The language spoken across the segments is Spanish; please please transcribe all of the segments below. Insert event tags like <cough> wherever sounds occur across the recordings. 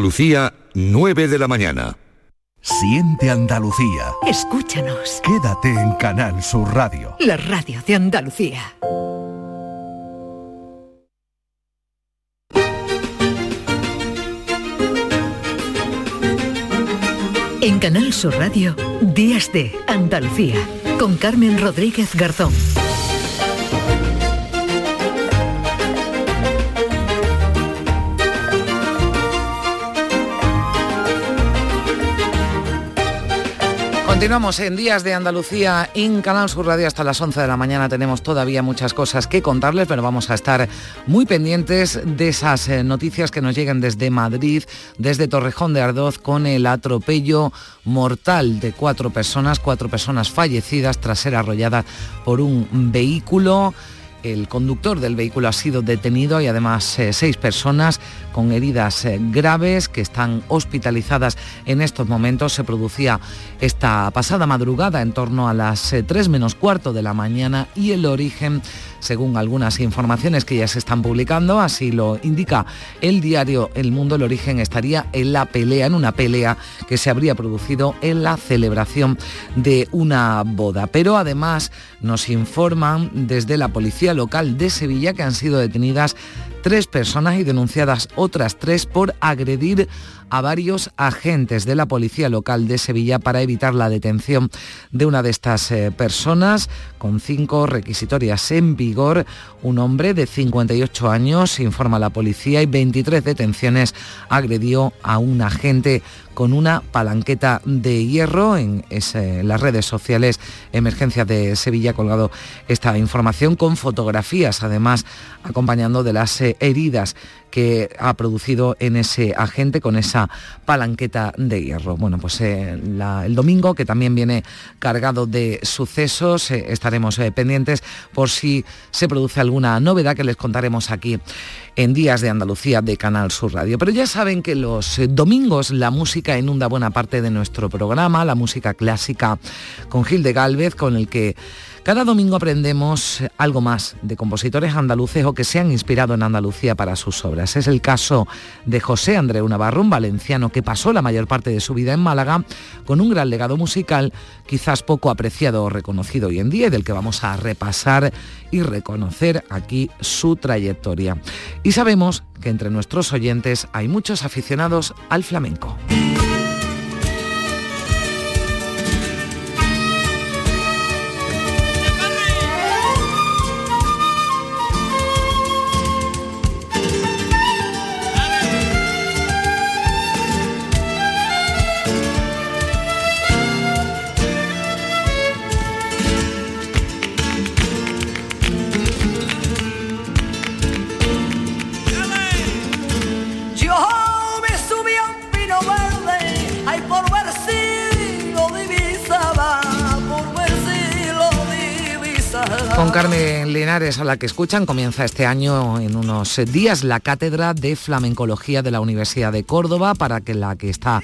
Lucía, 9 de la mañana. Siente Andalucía. Escúchanos. Quédate en Canal Sur Radio. La radio de Andalucía. En Canal Sur Radio, Días de Andalucía, con Carmen Rodríguez Garzón. Continuamos en Días de Andalucía en Canal Sur Radio hasta las 11 de la mañana. Tenemos todavía muchas cosas que contarles, pero vamos a estar muy pendientes de esas eh, noticias que nos llegan desde Madrid, desde Torrejón de Ardoz, con el atropello mortal de cuatro personas, cuatro personas fallecidas tras ser arrolladas por un vehículo. El conductor del vehículo ha sido detenido y además eh, seis personas con heridas eh, graves que están hospitalizadas en estos momentos. Se producía esta pasada madrugada en torno a las 3 eh, menos cuarto de la mañana y el origen, según algunas informaciones que ya se están publicando, así lo indica el diario El Mundo, el origen estaría en la pelea, en una pelea que se habría producido en la celebración de una boda. Pero además nos informan desde la policía local de Sevilla que han sido detenidas tres personas y denunciadas otras tres por agredir a varios agentes de la policía local de Sevilla para evitar la detención de una de estas eh, personas con cinco requisitorias en vigor. Un hombre de 58 años, informa la policía, y 23 detenciones agredió a un agente con una palanqueta de hierro. En, las redes sociales Emergencias de Sevilla ha colgado esta información con fotografías, además acompañando de las eh, heridas que ha producido en ese agente con esa palanqueta de hierro. Bueno, pues eh, el domingo, que también viene cargado de sucesos, eh, estaremos pendientes por si se produce alguna novedad que les contaremos aquí en Días de Andalucía de Canal Sur Radio. Pero ya saben que los domingos la música inunda buena parte de nuestro programa, la música clásica con Gil de Galvez, con el que cada domingo aprendemos algo más de compositores andaluces o que se han inspirado en Andalucía para sus obras. Es el caso de José Andreu Navarro, un valenciano que pasó la mayor parte de su vida en Málaga con un gran legado musical, quizás poco apreciado o reconocido hoy en día y del que vamos a repasar y reconocer aquí su trayectoria. Y sabemos que entre nuestros oyentes hay muchos aficionados al flamenco. Carmen Linares, a la que escuchan, comienza este año en unos días la cátedra de flamencología de la Universidad de Córdoba, para que la que está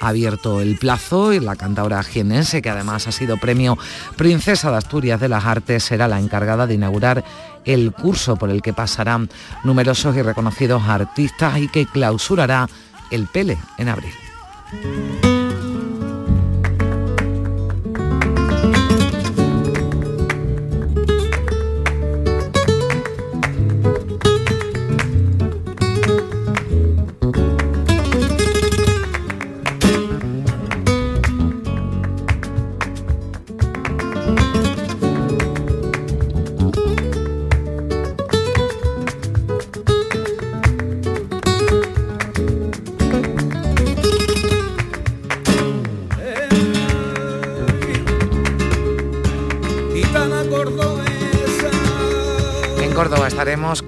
abierto el plazo y la cantadora jienense, que además ha sido premio Princesa de Asturias de las Artes, será la encargada de inaugurar el curso por el que pasarán numerosos y reconocidos artistas y que clausurará el Pele en abril.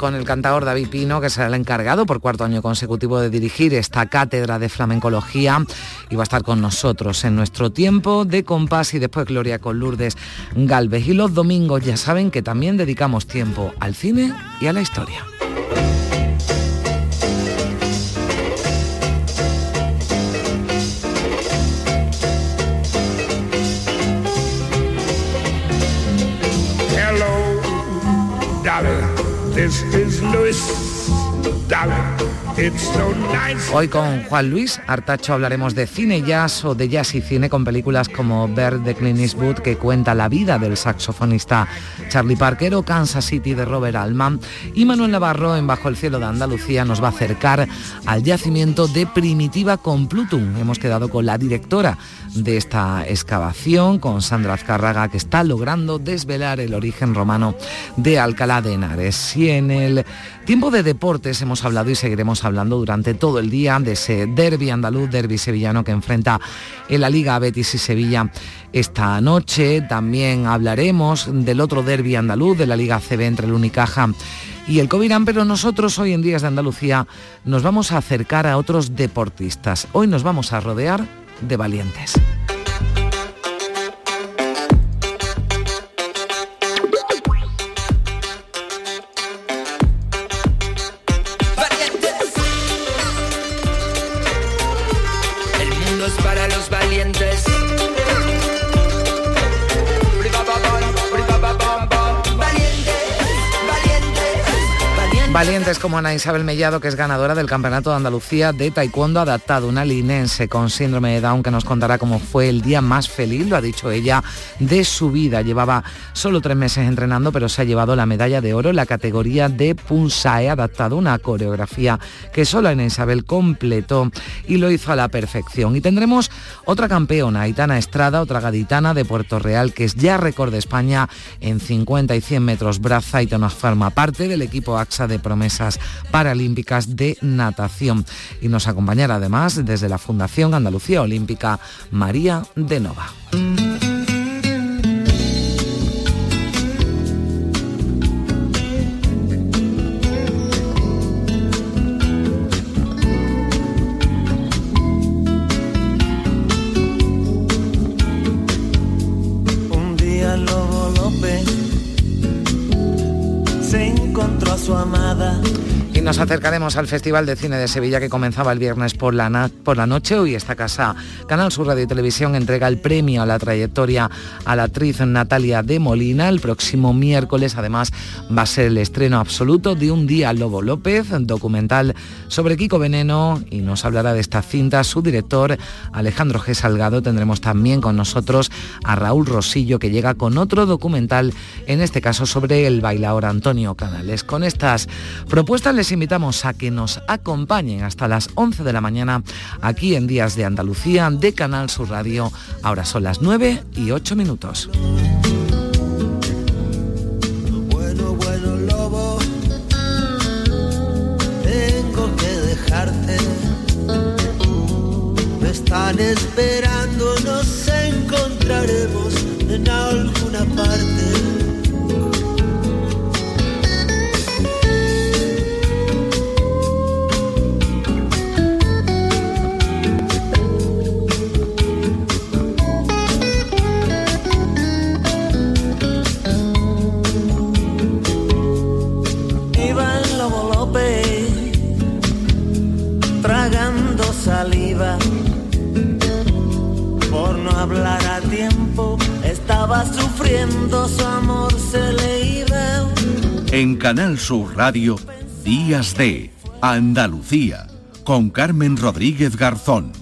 Con el cantador David Pino, que será el encargado por cuarto año consecutivo de dirigir esta cátedra de flamencología y va a estar con nosotros en nuestro tiempo de compás y después Gloria con Lourdes Galvez. Y los domingos ya saben que también dedicamos tiempo al cine y a la historia. This is Louis Darling. Hoy con Juan Luis Artacho hablaremos de cine jazz o de jazz y cine con películas como Bird de Clint Eastwood que cuenta la vida del saxofonista Charlie Parker o Kansas City de Robert Altman y Manuel Navarro en Bajo el cielo de Andalucía nos va a acercar al yacimiento de Primitiva con Plutum. Hemos quedado con la directora de esta excavación, con Sandra Azcárraga, que está logrando desvelar el origen romano de Alcalá de Henares. Y en el tiempo de deportes hemos hablado y seguiremos hablando durante todo el día de ese derby andaluz, derby sevillano que enfrenta en la Liga Betis y Sevilla esta noche. También hablaremos del otro derby andaluz de la Liga CB entre el Unicaja y el Covirán, pero nosotros hoy en Días de Andalucía nos vamos a acercar a otros deportistas. Hoy nos vamos a rodear de valientes. Valientes como Ana Isabel Mellado, que es ganadora del Campeonato de Andalucía de Taekwondo adaptado, una linense con síndrome de Down que nos contará cómo fue el día más feliz, lo ha dicho ella, de su vida. Llevaba solo tres meses entrenando, pero se ha llevado la medalla de oro en la categoría de Punsae, adaptado una coreografía que solo Ana Isabel completó y lo hizo a la perfección. Y tendremos otra campeona, Aitana Estrada, otra gaditana de Puerto Real, que es ya récord de España en 50 y 100 metros braza y nos forma parte del equipo AXA de paralímpicas de natación. Y nos acompañará además desde la Fundación Andalucía Olímpica María de Nova. Acercaremos al Festival de Cine de Sevilla que comenzaba el viernes por la, por la noche. Hoy esta casa, Canal Sur Radio y Televisión, entrega el premio a la trayectoria a la actriz Natalia de Molina. El próximo miércoles, además, va a ser el estreno absoluto de Un Día Lobo López, documental sobre Kiko Veneno, y nos hablará de esta cinta su director, Alejandro G. Salgado. Tendremos también con nosotros a Raúl Rosillo, que llega con otro documental, en este caso sobre el bailador Antonio Canales. Con estas propuestas les invitamos a que nos acompañen hasta las 11 de la mañana aquí en Días de Andalucía de Canal Sur Radio. Ahora son las 9 y 8 minutos. Bueno, bueno, lobo, tengo que dejarte. Me están esperando, nos encontraremos en alguna parte hablar a tiempo, estaba sufriendo, su amor se le iba. En Canal Sur Radio, Días de Andalucía, con Carmen Rodríguez Garzón.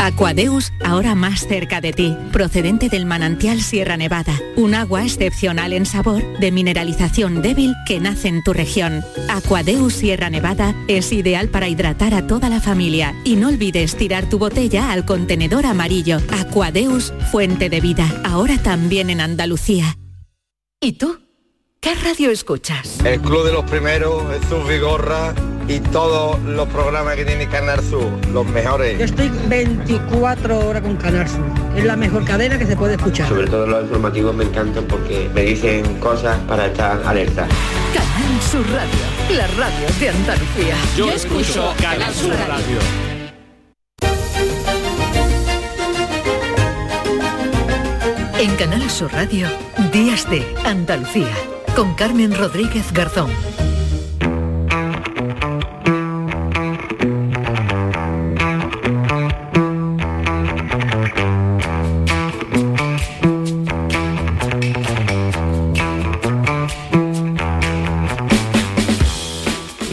Aquadeus, ahora más cerca de ti, procedente del manantial Sierra Nevada, un agua excepcional en sabor, de mineralización débil que nace en tu región. Aquadeus Sierra Nevada es ideal para hidratar a toda la familia y no olvides tirar tu botella al contenedor amarillo. Aquadeus, fuente de vida, ahora también en Andalucía. ¿Y tú? ¿Qué radio escuchas? El Club de los Primeros, Jesús Vigorra y todos los programas que tiene Canal Sur, los mejores. Yo estoy 24 horas con Canal Sur. Es la mejor cadena que se puede escuchar. Sobre todo los informativos me encantan porque me dicen cosas para estar alerta. Canal Sur Radio, la radio de Andalucía. Yo, escucho Canal Sur radio. En Canal Sur Radio, Días de Andalucía, con Carmen Rodríguez Garzón.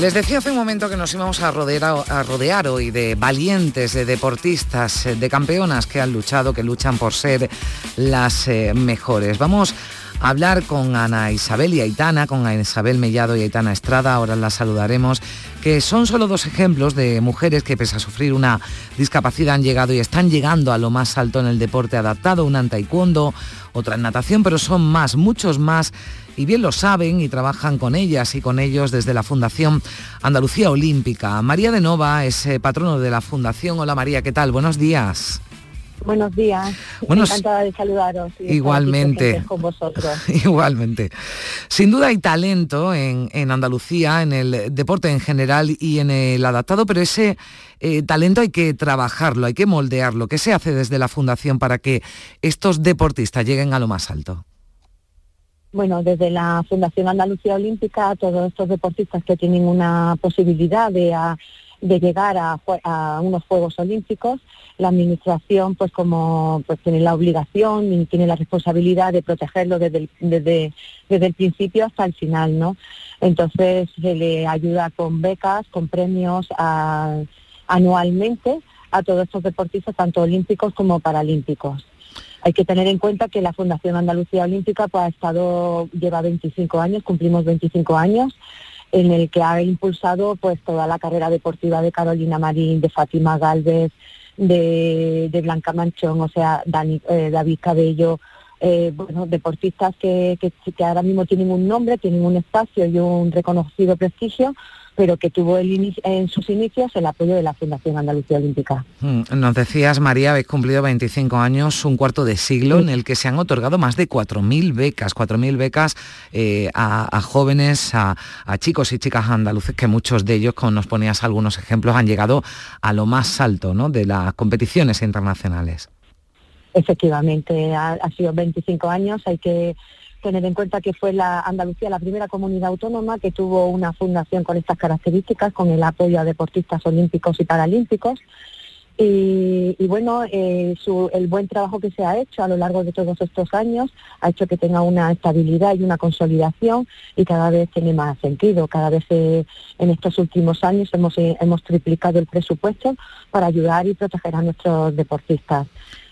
Les decía hace un momento que nos íbamos a rodear, a rodear hoy de valientes, de deportistas, de campeonas que han luchado, que luchan por ser las eh, mejores. Vamos a hablar con Ana Isabel y Aitana, con Ana Isabel Mellado y Aitana Estrada, ahora las saludaremos, que son solo dos ejemplos de mujeres que pese a sufrir una discapacidad han llegado y están llegando a lo más alto en el deporte adaptado, una en taekwondo, otra en natación, pero son más, muchos más y bien lo saben y trabajan con ellas y con ellos desde la Fundación Andalucía Olímpica. María de Nova es eh, patrono de la Fundación. Hola María, ¿qué tal? Buenos días. Buenos días. Encantada de saludaros. igualmente. Con vosotros. <laughs> igualmente. Sin duda hay talento en, Andalucía, en el deporte en general y en el adaptado, pero ese eh, talento hay que trabajarlo, hay que moldearlo. ¿Qué se hace desde la Fundación para que estos deportistas lleguen a lo más alto? bueno, desde la Fundación Andalucía Olímpica, todos estos deportistas que tienen una posibilidad de, llegar a, unos Juegos Olímpicos, la Administración, pues como pues tiene la obligación y tiene la responsabilidad de protegerlo desde el, desde, el principio hasta el final, ¿no? Entonces se le ayuda con becas, con premios anualmente a todos estos deportistas, tanto olímpicos como paralímpicos. Hay que tener en cuenta que la Fundación Andalucía Olímpica pues, ha estado, lleva 25 años, cumplimos 25 años, en el que ha impulsado pues toda la carrera deportiva de Carolina Marín, de Fátima Galvez, de, Blanca Manchón, o sea, eh, David Cabello, eh, bueno, deportistas que, que ahora mismo tienen un nombre, tienen un espacio y un reconocido prestigio, pero que tuvo en sus inicios el apoyo de la Fundación Andalucía Olímpica. Mm, nos decías, María, habéis cumplido 25 años, un cuarto de siglo, en el que se han otorgado más de 4.000 becas, 4.000 becas eh, a, jóvenes, a, chicos y chicas andaluces, que muchos de ellos, como nos ponías algunos ejemplos, han llegado a lo más alto ¿no? de las competiciones internacionales. Efectivamente, ha sido 25 años, hay que tener en cuenta que fue la Andalucía la primera comunidad autónoma que tuvo una fundación con estas características, con el apoyo a deportistas olímpicos y paralímpicos. Y, bueno, eh, el buen trabajo que se ha hecho a lo largo de todos estos años ha hecho que tenga una estabilidad y una consolidación y cada vez tiene más sentido. Cada vez eh, en estos últimos años hemos, eh, hemos triplicado el presupuesto para ayudar y proteger a nuestros deportistas.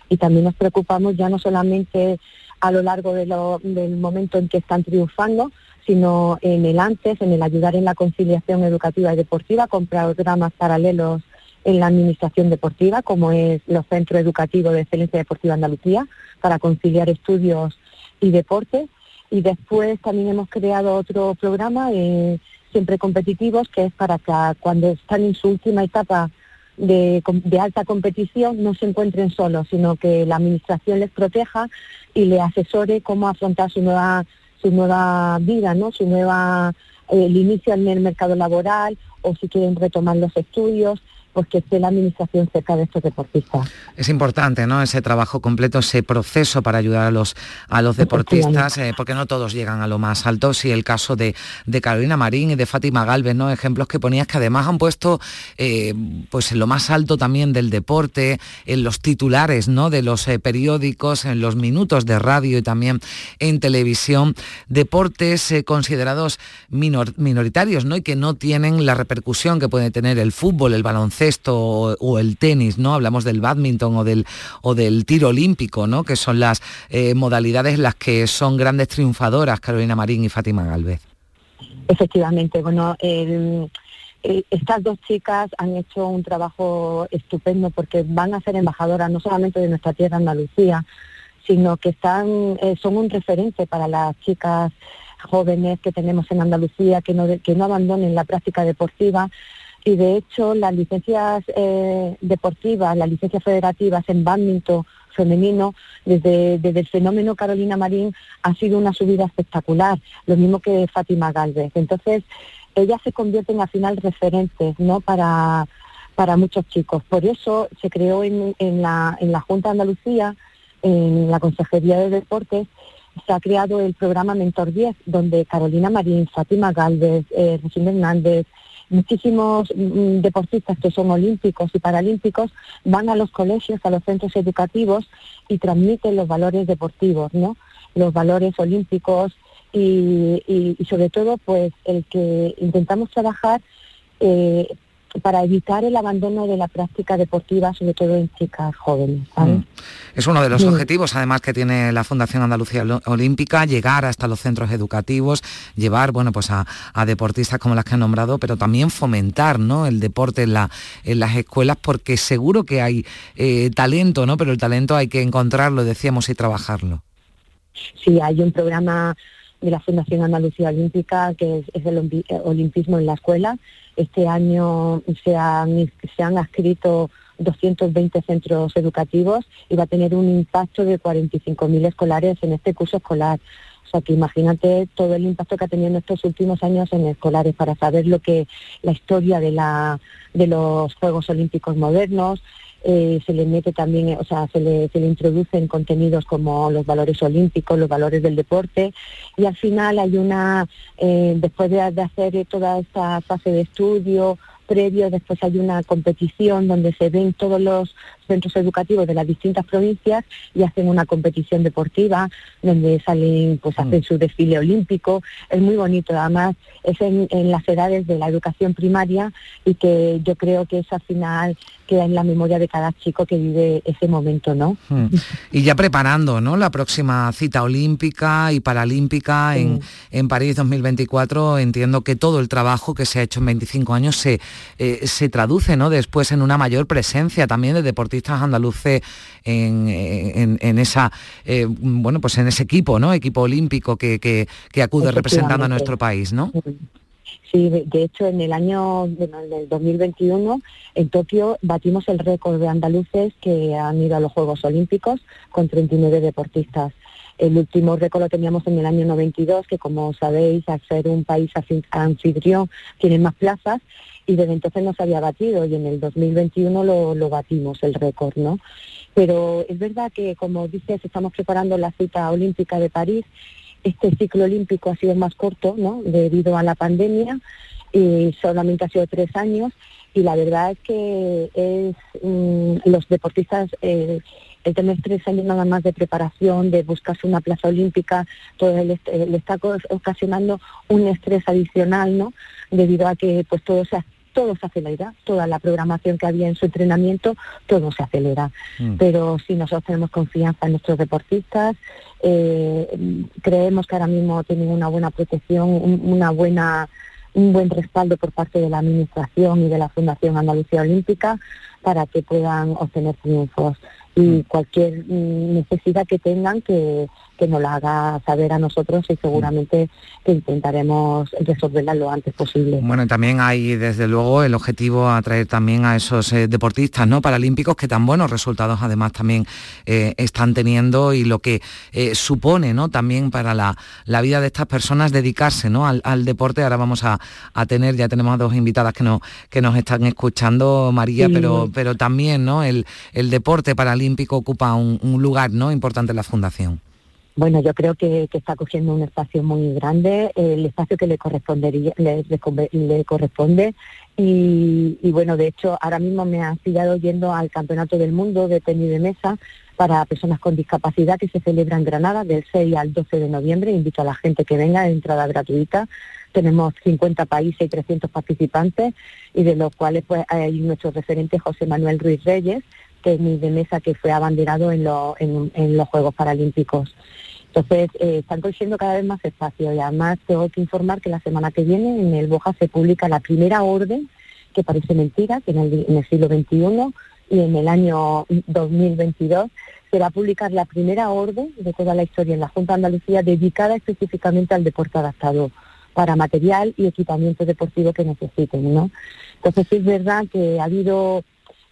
Y también nos preocupamos ya no solamente a lo largo del momento en que están triunfando, sino en el antes, en el ayudar en la conciliación educativa y deportiva con programas paralelos en la administración deportiva, como es los Centros Educativos de Excelencia Deportiva Andalucía, para conciliar estudios y deportes. Y después también hemos creado otro programa, eh, siempre competitivos, que es para que cuando están en su última etapa de, alta competición no se encuentren solos, sino que la Administración les proteja y le asesore cómo afrontar su nueva, su nueva vida, ¿no? su nueva, eh, el inicio en el mercado laboral o si quieren retomar los estudios pues que esté la administración cerca de estos deportistas. Es importante, ¿no? Ese trabajo completo, ese proceso para ayudar a los, a los deportistas, eh, porque no todos llegan a lo más alto. Sí, el caso de, Carolina Marín y de Fátima Galvez, ¿no? Ejemplos que ponías que además han puesto eh, pues en lo más alto también del deporte, en los titulares, ¿no? De los eh, periódicos, en los minutos de radio y también en televisión, deportes considerados minoritarios, ¿no? Y que no tienen la repercusión que puede tener el fútbol, el baloncesto esto o, el tenis, ¿no? Hablamos del badminton o del, o del tiro olímpico, ¿no? Que son las eh, modalidades las que son grandes triunfadoras, Carolina Marín y Fátima Galvez. Efectivamente, bueno, estas dos chicas han hecho un trabajo estupendo porque van a ser embajadoras no solamente de nuestra tierra Andalucía, sino que están, eh, son un referente para las chicas jóvenes que tenemos en Andalucía, que no, que no abandonen la práctica deportiva, y de hecho las licencias eh, deportivas, las licencias federativas en badminton femenino, desde, el fenómeno Carolina Marín, ha sido una subida espectacular, lo mismo que Fátima Galvez. Entonces, ellas se convierten al final referentes ¿no? para, para muchos chicos. Por eso se creó en, en, la, en la Junta de Andalucía en la Consejería de Deportes se ha creado el programa Mentor 10, donde Carolina Marín, Fátima Galvez, eh, Hernández, muchísimos mm, deportistas que son olímpicos y paralímpicos van a los colegios, a los centros educativos y transmiten los valores deportivos. Los valores olímpicos y, y sobre todo, pues el que intentamos trabajar eh, para evitar el abandono de la práctica deportiva, sobre todo en chicas jóvenes. Mm. Es uno de los objetivos, además, que tiene la Fundación Andalucía Olímpica, llegar hasta los centros educativos, llevar, bueno, pues a, deportistas como las que han nombrado, pero también fomentar, ¿no? El deporte en, la, en las escuelas, porque seguro que hay eh, talento, ¿no? Pero el talento hay que encontrarlo, decíamos, y trabajarlo. Sí, hay un programa de la Fundación Andalucía Olímpica, que es, el eh, olimpismo en la escuela. Este año se han, se han adscrito 220 centros educativos y va a tener un impacto de 45.000 escolares en este curso escolar. O sea que imagínate todo el impacto que ha tenido en estos últimos años en escolares para saber lo que la historia de la de los Juegos Olímpicos modernos, eh, se le mete también, o sea, se le, se le introducen contenidos como los valores olímpicos, los valores del deporte, y al final hay una, eh, después de, de hacer toda esta fase de estudio, previo, después hay una competición donde se ven todos los centros educativos de las distintas provincias y hacen una competición deportiva donde salen, pues hacen mm. su desfile olímpico. Es muy bonito, además es en, las edades de la educación primaria y que yo creo que eso al final queda en la memoria de cada chico que vive ese momento, ¿no? Mm. Y ya preparando, ¿no? La próxima cita olímpica y paralímpica en, en París 2024, entiendo que todo el trabajo que se ha hecho en 25 años se, eh, se traduce, ¿no? Después en una mayor presencia también de deportistas andaluces en, esa, eh, bueno, pues en ese equipo, ¿no? Equipo olímpico que, que, acude representando a nuestro país, ¿no? Sí, de hecho en el año del 2021 en Tokio batimos el récord de andaluces que han ido a los Juegos Olímpicos con 39 deportistas. El último récord lo teníamos en el año 92, que como sabéis, al ser un país anfitrión, tiene más plazas y desde entonces no se había batido y en el 2021 lo, lo batimos el récord, ¿no? Pero es verdad que, como dices, estamos preparando la cita olímpica de París. Este ciclo olímpico ha sido más corto, ¿no? Debido a la pandemia y solamente ha sido tres años y la verdad es que es mm, los deportistas eh, el tener tres años nada más de preparación, de buscarse una plaza olímpica, todo le, está ocasionando un estrés adicional, ¿no? Debido a que pues todo se todo se acelera, toda la programación que había en su entrenamiento, todo se acelera. Mm. Pero si nosotros tenemos confianza en nuestros deportistas, eh, creemos que ahora mismo tienen una buena protección, una buena un buen respaldo por parte de la Administración y de la Fundación Andalucía Olímpica para que puedan obtener triunfos y mm. cualquier mm, necesidad que tengan que, que nos la haga saber a nosotros y seguramente que intentaremos resolverla lo antes posible. Bueno, también hay desde luego el objetivo atraer también a esos eh, deportistas ¿no? paralímpicos que tan buenos resultados además también eh, están teniendo y lo que eh, supone ¿no? también para la, vida de estas personas dedicarse ¿no? al, deporte. Ahora vamos a, tener, ya tenemos a dos invitadas que nos, que nos están escuchando, María, pero, pero también ¿no? el, el deporte paralímpico ocupa un, un lugar ¿no? importante en la Fundación. Bueno, yo creo que, está cogiendo un espacio muy grande, el espacio que le correspondería, le, corresponde. Y, bueno, de hecho, ahora mismo me han pillado yendo al Campeonato del Mundo de tenis de mesa para personas con discapacidad que se celebra en Granada del 6 al 12 de noviembre. Invito a la gente que venga de entrada gratuita. Tenemos 50 países y 300 participantes y de los cuales pues hay nuestro referente José Manuel Ruiz Reyes, tenis de mesa que fue abanderado en, en los Juegos Paralímpicos. Entonces, eh, están cogiendo cada vez más espacio y además tengo que informar que la semana que viene en el Boja se publica la primera orden, que parece mentira, que en el, siglo XXI y en el año 2022 se va a publicar la primera orden de toda la historia en la Junta de Andalucía dedicada específicamente al deporte adaptado para material y equipamiento deportivo que necesiten, ¿no? Entonces es verdad que ha habido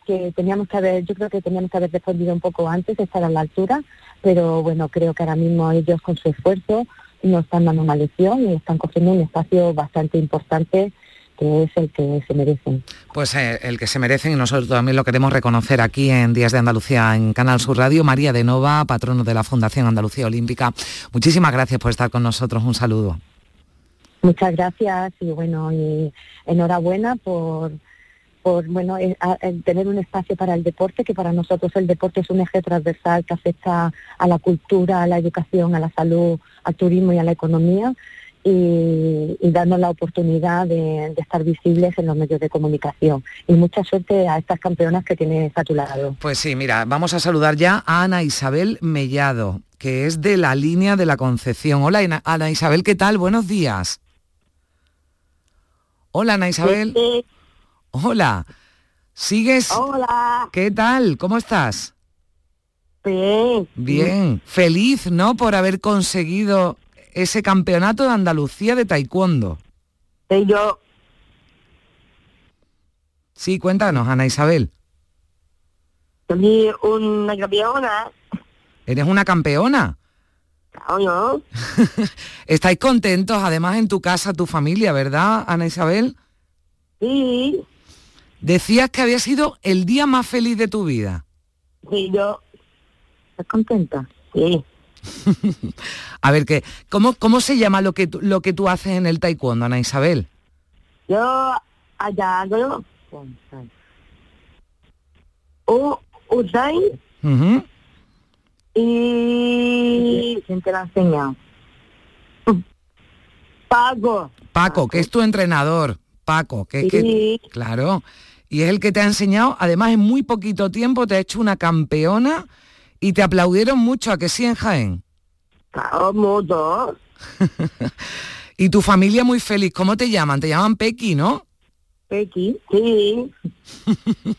que teníamos que haber, yo creo que teníamos que haber respondido un poco antes, estar a la altura, pero bueno, creo que ahora mismo ellos con su esfuerzo nos están dando una lección y están cogiendo un espacio bastante importante que es el que se merecen. Pues eh, el que se merecen y nosotros también lo queremos reconocer aquí en Días de Andalucía en Canal Sur Radio. María de Nova, patrono de la Fundación Andalucía Olímpica. Muchísimas gracias por estar con nosotros. Un saludo. Muchas gracias y bueno, y enhorabuena por por bueno eh, tener un espacio para el deporte, que para nosotros el deporte es un eje transversal que afecta a la cultura, a la educación, a la salud, al turismo y a la economía y, y darnos la oportunidad de, estar visibles en los medios de comunicación. Y mucha suerte a estas campeonas que tienes a tu lado. Pues sí, mira, vamos a saludar ya a Ana Isabel Mellado, que es de la línea de la Concepción. Hola Ana Isabel, ¿qué tal? Buenos días. Hola Ana Isabel. Hola. ¿Sigues? Hola. ¿Qué tal? ¿Cómo estás? Bien. Bien. Feliz, ¿no? Por haber conseguido ese campeonato de Andalucía de taekwondo. Sí, yo. Sí, cuéntanos, Ana Isabel. Soy una campeona. ¿Eres una campeona? no. <laughs> ¿Estáis contentos, además, en tu casa, tu familia, verdad, Ana Isabel? Sí. Decías que había sido el día más feliz de tu vida. Sí, yo. ¿Estás contenta? Sí. <laughs> A ver, ¿qué, cómo, ¿cómo se llama lo que, tú, lo que tú haces en el taekwondo, Ana Isabel? Yo allá hago o Usai y ¿quién te la ha enseñado? Paco. Paco, que es tu entrenador. Paco, que, que claro. Y es el que te ha enseñado, además en muy poquito tiempo te ha hecho una campeona y te aplaudieron mucho a que sí en Jaén. Claro, <laughs> y tu familia muy feliz. ¿Cómo te llaman? Te llaman Pequi, ¿no? Pequi, sí. <laughs>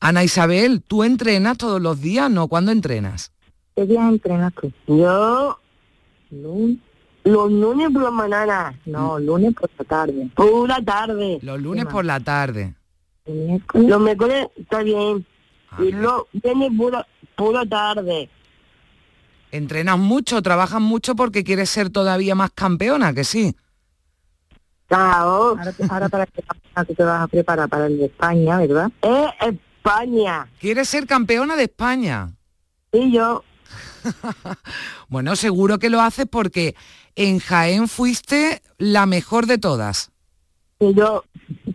Ana Isabel, ¿tú entrenas todos los días? ¿No? ¿Cuándo entrenas? ¿Qué día entrenas tú? Yo, los lunes por la mañana. No, mm. lunes por la tarde. Por la tarde. Los lunes por la tarde. Los miércoles está bien. Ah, y los viernes por la tarde. Entrenas mucho, trabajas mucho porque quieres ser todavía más campeona, que sí. Claro. Ahora, para que te vas a preparar para el de España, ¿verdad? Eh, España. ¿Quieres ser campeona de España? Sí, yo. <laughs> bueno, seguro que lo haces porque en Jaén fuiste la mejor de todas. Sí, yo.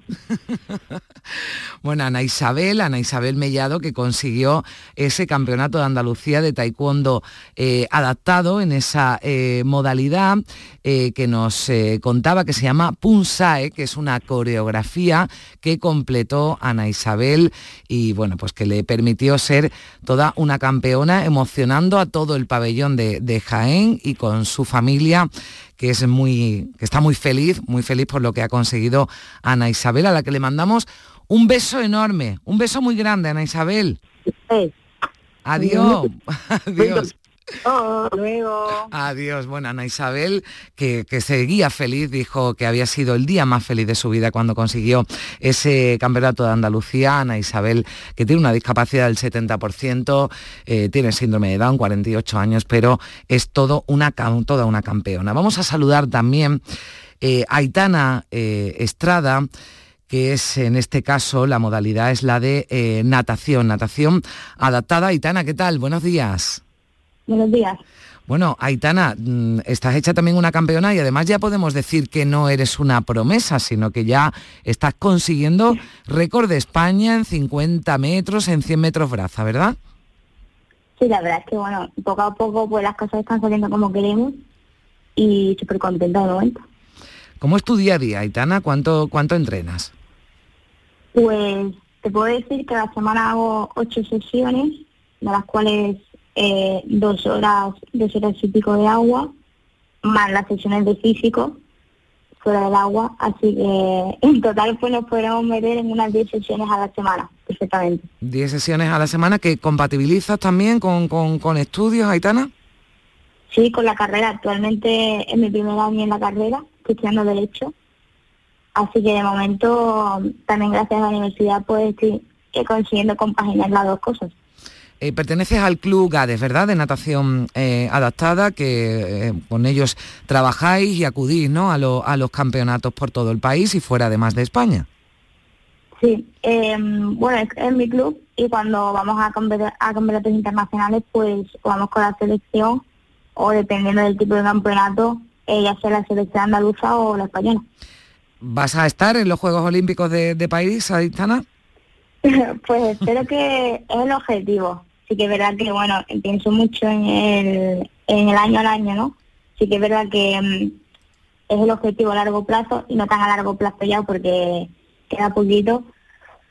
<laughs> bueno, Ana Isabel, Ana Isabel Mellado, que consiguió ese campeonato de Andalucía de taekwondo eh, adaptado en esa eh, modalidad eh, que nos contaba que se llama Punsae, que es una coreografía que completó Ana Isabel y bueno, pues que le permitió ser toda una campeona emocionando a todo el pabellón de, de Jaén y con su familia que es muy, que está muy feliz, muy feliz por lo que ha conseguido Ana Isabel, a la que le mandamos un beso enorme, un beso muy grande, Ana Isabel. Adiós. <laughs> Adiós. Luego. Adiós. Bueno, Ana Isabel, que, que, seguía feliz, dijo que había sido el día más feliz de su vida cuando consiguió ese campeonato de Andalucía. Ana Isabel, que tiene una discapacidad del 70%, eh, tiene síndrome de Down, 48 años, pero es todo una, toda una campeona. Vamos a saludar también eh, a Aitana eh, Estrada que es en este caso la modalidad es la de natación, natación adaptada. Aitana, ¿qué tal? Buenos días. Buenos días. Bueno, Aitana, mm, estás hecha también una campeona y además ya podemos decir que no eres una promesa, sino que ya estás consiguiendo récord de España en 50 metros, en 100 metros braza, ¿verdad? Sí, la verdad es que, bueno, poco a poco pues las cosas están saliendo como queremos y súper contenta de momento. ¿Cómo es tu día a día, Aitana? ¿Cuánto, ¿Cuánto entrenas? Pues te puedo decir que a la semana hago ocho sesiones, de las cuales eh, dos horas, dos horas y pico de agua, más las sesiones de físico fuera del agua, así que <laughs> en total pues nos podríamos meter en unas 10 sesiones a la semana, perfectamente. 10 sesiones a la semana que compatibilizas también con, con, estudios, Aitana? Sí, con la carrera. Actualmente es mi primer año en la carrera, estudiando Derecho. Así que de momento, también gracias a la universidad, pues estoy consiguiendo compaginar las dos cosas. Eh, perteneces al Club GADES, ¿verdad? De natación eh, adaptada, que con ellos trabajáis y acudís ¿no? a, los campeonatos por todo el país y fuera además de España. Sí, em, bueno, es, mi club y cuando vamos a, a campeonatos internacionales, pues vamos con la selección o dependiendo del tipo de campeonato, ya sea la selección andaluza o la española. ¿Vas a estar en los Juegos Olímpicos de, de París, Aditana? <laughs> pues espero que es el objetivo. Sí que es verdad que, bueno, pienso mucho en el, en el año al año, ¿no? Sí que es verdad que mm, es el objetivo a largo plazo y no tan a largo plazo ya porque queda poquito,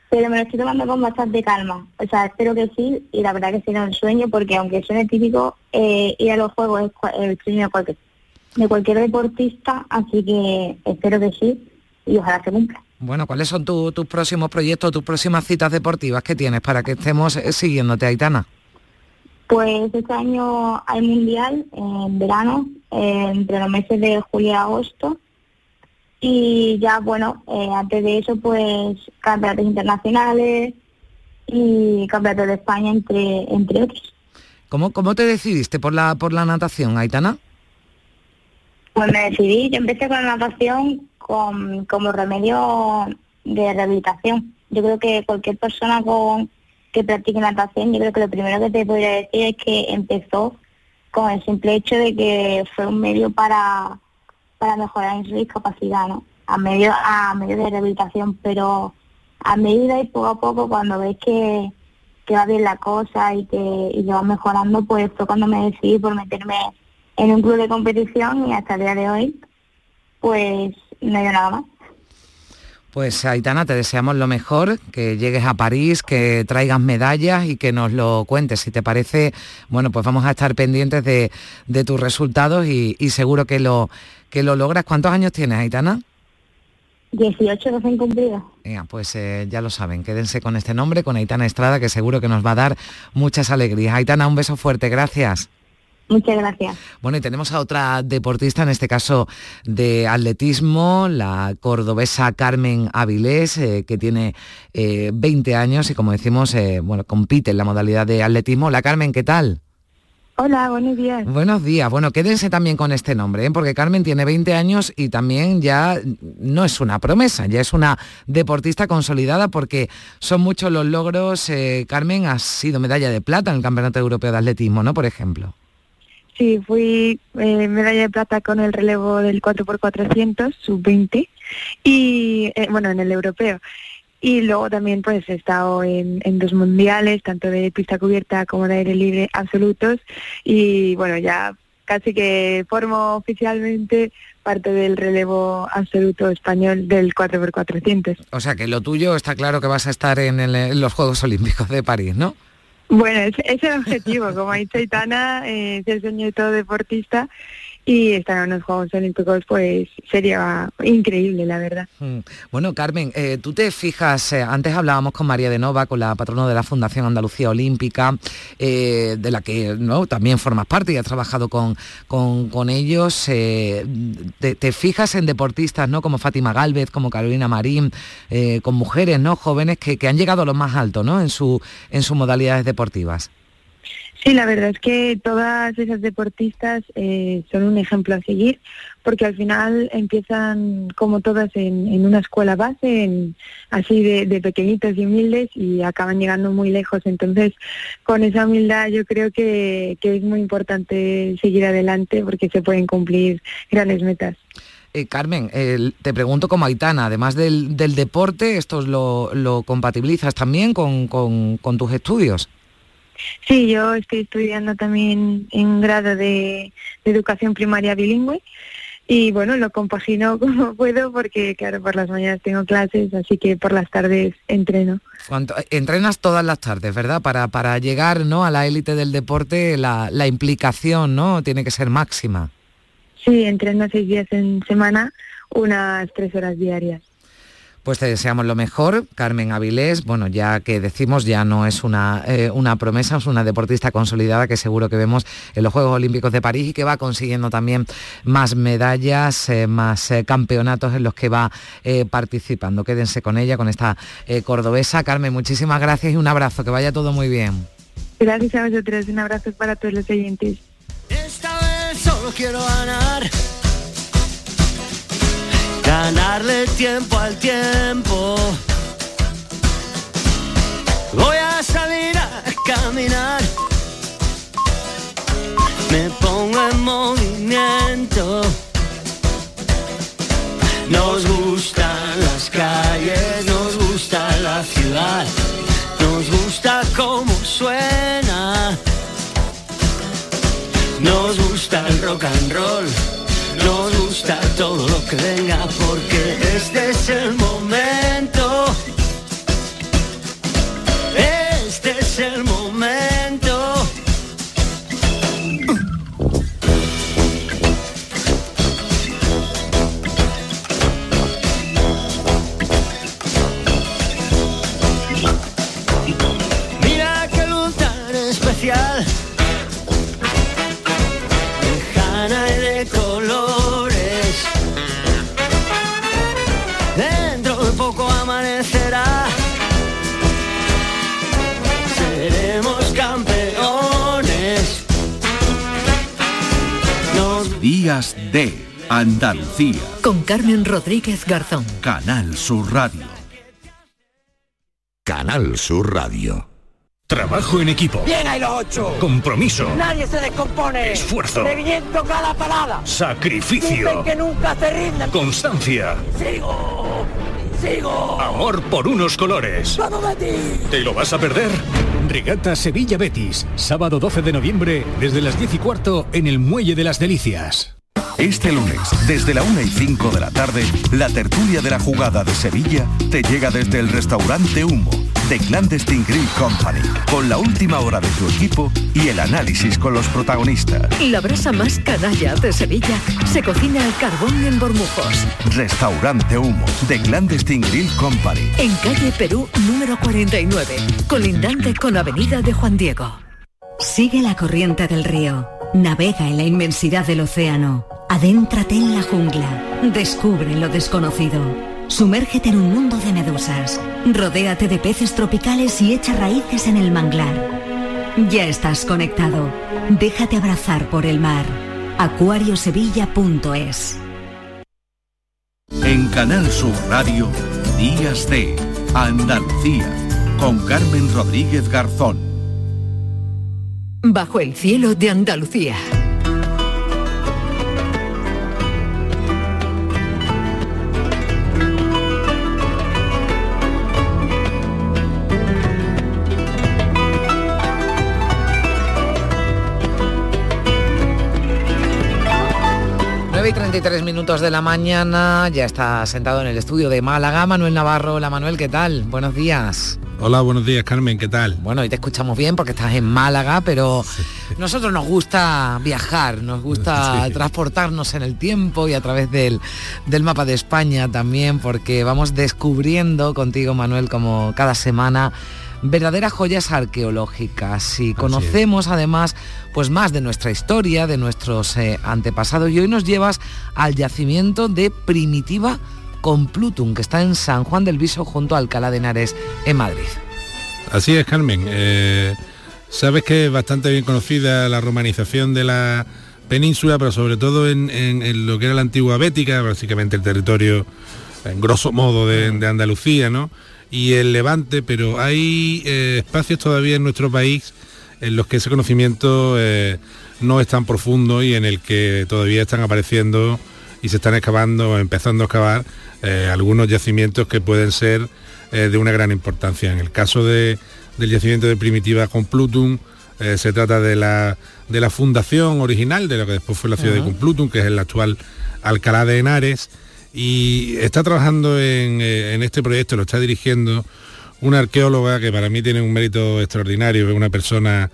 pero me lo estoy tomando con bastante calma. O sea, espero que sí y la verdad que será un sueño porque aunque suene típico, eh, ir a los juegos es el sueño de cualquier, de cualquier deportista, así que espero que sí y ojalá se cumpla. Bueno, ¿cuáles son tus próximos proyectos, tus próximas citas deportivas que tienes para que estemos eh, siguiéndote, Aitana? Pues este año hay mundial en verano, entre los meses de julio y agosto. Y ya, bueno, eh, antes de eso, pues campeonatos internacionales y campeonatos de España, entre, entre otros. ¿Cómo, ¿Cómo te decidiste por la, por la natación, Aitana? Pues me decidí, yo empecé con la natación con, como remedio de rehabilitación. Yo creo que cualquier persona con que practique natación, yo creo que lo primero que te podría decir es que empezó con el simple hecho de que fue un medio para, para mejorar en su discapacidad, ¿no? A medio, a medio de rehabilitación, pero a medida y poco a poco cuando ves que, va bien la cosa y que, y va mejorando, pues fue cuando me decidí por meterme en un club de competición y hasta el día de hoy, pues no hay nada más. Pues Aitana, te deseamos lo mejor, que llegues a París, que traigas medallas y que nos lo cuentes. Si te parece, bueno, pues vamos a estar pendientes de, tus resultados y, seguro que lo, que lo logras. ¿Cuántos años tienes, Aitana? 18 recién cumplidos. pues eh, ya lo saben, quédense con este nombre, con Aitana Estrada, que seguro que nos va a dar muchas alegrías. Aitana, un beso fuerte, gracias. Muchas gracias. Bueno, y tenemos a otra deportista, en este caso de atletismo, la cordobesa Carmen Avilés, eh, que tiene 20 eh, años y como decimos, eh, bueno, compite en la modalidad de atletismo. La Carmen, ¿qué tal? Hola, buenos días. Buenos días. Bueno, quédense también con este nombre, porque Carmen tiene 20 años y también ya no es una promesa, ya es una deportista consolidada porque son muchos los logros. Carmen ha sido medalla de plata en el Campeonato Europeo de Atletismo, ¿no? Por ejemplo. Sí, fui eh, medalla de plata con el relevo del 4x400, sub-20, y eh, bueno, en el europeo. Y luego también pues he estado en, dos mundiales, tanto de pista cubierta como de aire libre absolutos, y bueno, ya casi que formo oficialmente parte del relevo absoluto español del 4x400. O sea que lo tuyo está claro que vas a estar en los Juegos Olímpicos de París, ¿no? Bueno, es, es el objetivo, como dicho Itana, eh, es el de todo deportista y estar en los Juegos Olímpicos pues sería increíble, la verdad. Hmm. Bueno, Carmen, eh, tú te fijas, eh, antes hablábamos con María de Nova, con la patrona de la Fundación Andalucía Olímpica, eh, de la que ¿no? también formas parte y has trabajado con, con, ellos. Te, fijas en deportistas ¿no? como Fátima Galvez, como Carolina Marín, con mujeres ¿no? jóvenes que, que, han llegado a lo más alto ¿no? en, su, en sus modalidades deportivas. Sí, la verdad es que todas esas deportistas eh, son un ejemplo a seguir, porque al final empiezan como todas en, una escuela base, así de, pequeñitos y humildes, y acaban llegando muy lejos. Entonces, con esa humildad yo creo que, es muy importante seguir adelante porque se pueden cumplir grandes metas. Eh, Carmen, te pregunto como Aitana, además del, deporte, ¿esto lo, lo compatibilizas también con tus estudios? Sí, yo estoy estudiando también en grado de, educación primaria bilingüe y bueno, lo compagino <laughs> como puedo porque claro, por las mañanas tengo clases, así que por las tardes entreno. entrenas todas las tardes, ¿verdad? Para, para llegar ¿no? a la élite del deporte, la, la implicación ¿no? tiene que ser máxima. Sí, entreno seis días en semana, unas tres horas diarias. Pues te deseamos lo mejor, Carmen Avilés. Bueno, ya que decimos, ya no es una, eh, una promesa, es una deportista consolidada que seguro que vemos en los Juegos Olímpicos de París y que va consiguiendo también más medallas, eh, más eh, campeonatos en los que va participando. Quédense con ella, con esta cordobesa. Carmen, muchísimas gracias y un abrazo, que vaya todo muy bien. Gracias a vosotros, un abrazo para todos los oyentes. Esta vez solo quiero ganar. Ganarle tiempo al tiempo. Voy a salir a caminar. Me pongo en movimiento. Nos gustan las calles, nos gusta la ciudad, nos gusta cómo suena. Nos gusta el rock and roll, nos gusta todo que venga porque este es el de Andalucía. Con Carmen Rodríguez Garzón. Canal Sur Radio. Canal Sur Radio. Trabajo en equipo. Bien ahí los ocho. Compromiso. Nadie se descompone. Esfuerzo. Reviento cada parada. Sacrificio. Dicen que nunca se rinden. Constancia. Sigo. Sigo. Amor por unos colores. ¡Vamos, Betis! ¿Te lo vas a perder? Regata Sevilla Betis. Sábado 12 de noviembre desde las 10 y cuarto en el Muelle de las Delicias. Este lunes, desde la 1 y 5 de la tarde, la tertulia de la jugada de Sevilla te llega desde el restaurante Humo de Clandestine Grill Company, con la última hora de tu equipo y el análisis con los protagonistas. La brasa más canalla de Sevilla se cocina al carbón en Bormujos. Restaurante Humo de Clandestine Grill Company. En calle Perú número 49, colindante con Avenida de Juan Diego. Sigue la corriente del río. Navega en la inmensidad del océano. Adéntrate en la jungla. Descubre lo desconocido. Sumérgete en un mundo de medusas. Rodéate de peces tropicales y echa raíces en el manglar. Ya estás conectado. Déjate abrazar por el mar. acuariosevilla.es En Canal Sur Radio, Días de Andalucía, con Carmen Rodríguez Garzón. Bajo el cielo de Andalucía. Y 33 minutos de la mañana, ya está sentado en el estudio de Málaga, Manuel Navarro. Hola Manuel, ¿qué tal? Buenos días. Hola, buenos días Carmen, ¿qué tal? Bueno, hoy te escuchamos bien porque estás en Málaga, pero nosotros nos gusta viajar, nos gusta <laughs> sí. transportarnos en el tiempo y a través del, del mapa de España también, porque vamos descubriendo contigo, Manuel, como cada semana verdaderas joyas arqueológicas y conocemos además pues más de nuestra historia, de nuestros eh, antepasados y hoy nos llevas al yacimiento de Primitiva Complutum que está en San Juan del Viso junto a Alcalá de Henares en Madrid. Así es Carmen, eh, sabes que es bastante bien conocida la romanización de la península, pero sobre todo en, en, en lo que era la antigua Bética, básicamente el territorio en grosso modo de, de Andalucía, ¿no? Y el Levante, pero hay eh, espacios todavía en nuestro país en los que ese conocimiento eh, no es tan profundo y en el que todavía están apareciendo y se están excavando, empezando a excavar eh, algunos yacimientos que pueden ser de una gran importancia. En el caso de, del yacimiento de Primitiva Complutum, se trata de la, de la fundación original de lo que después fue la ciudad uh -huh. de Complutum, que es el actual Alcalá de Henares, y está trabajando en, en, este proyecto, lo está dirigiendo una arqueóloga que para mí tiene un mérito extraordinario, es una persona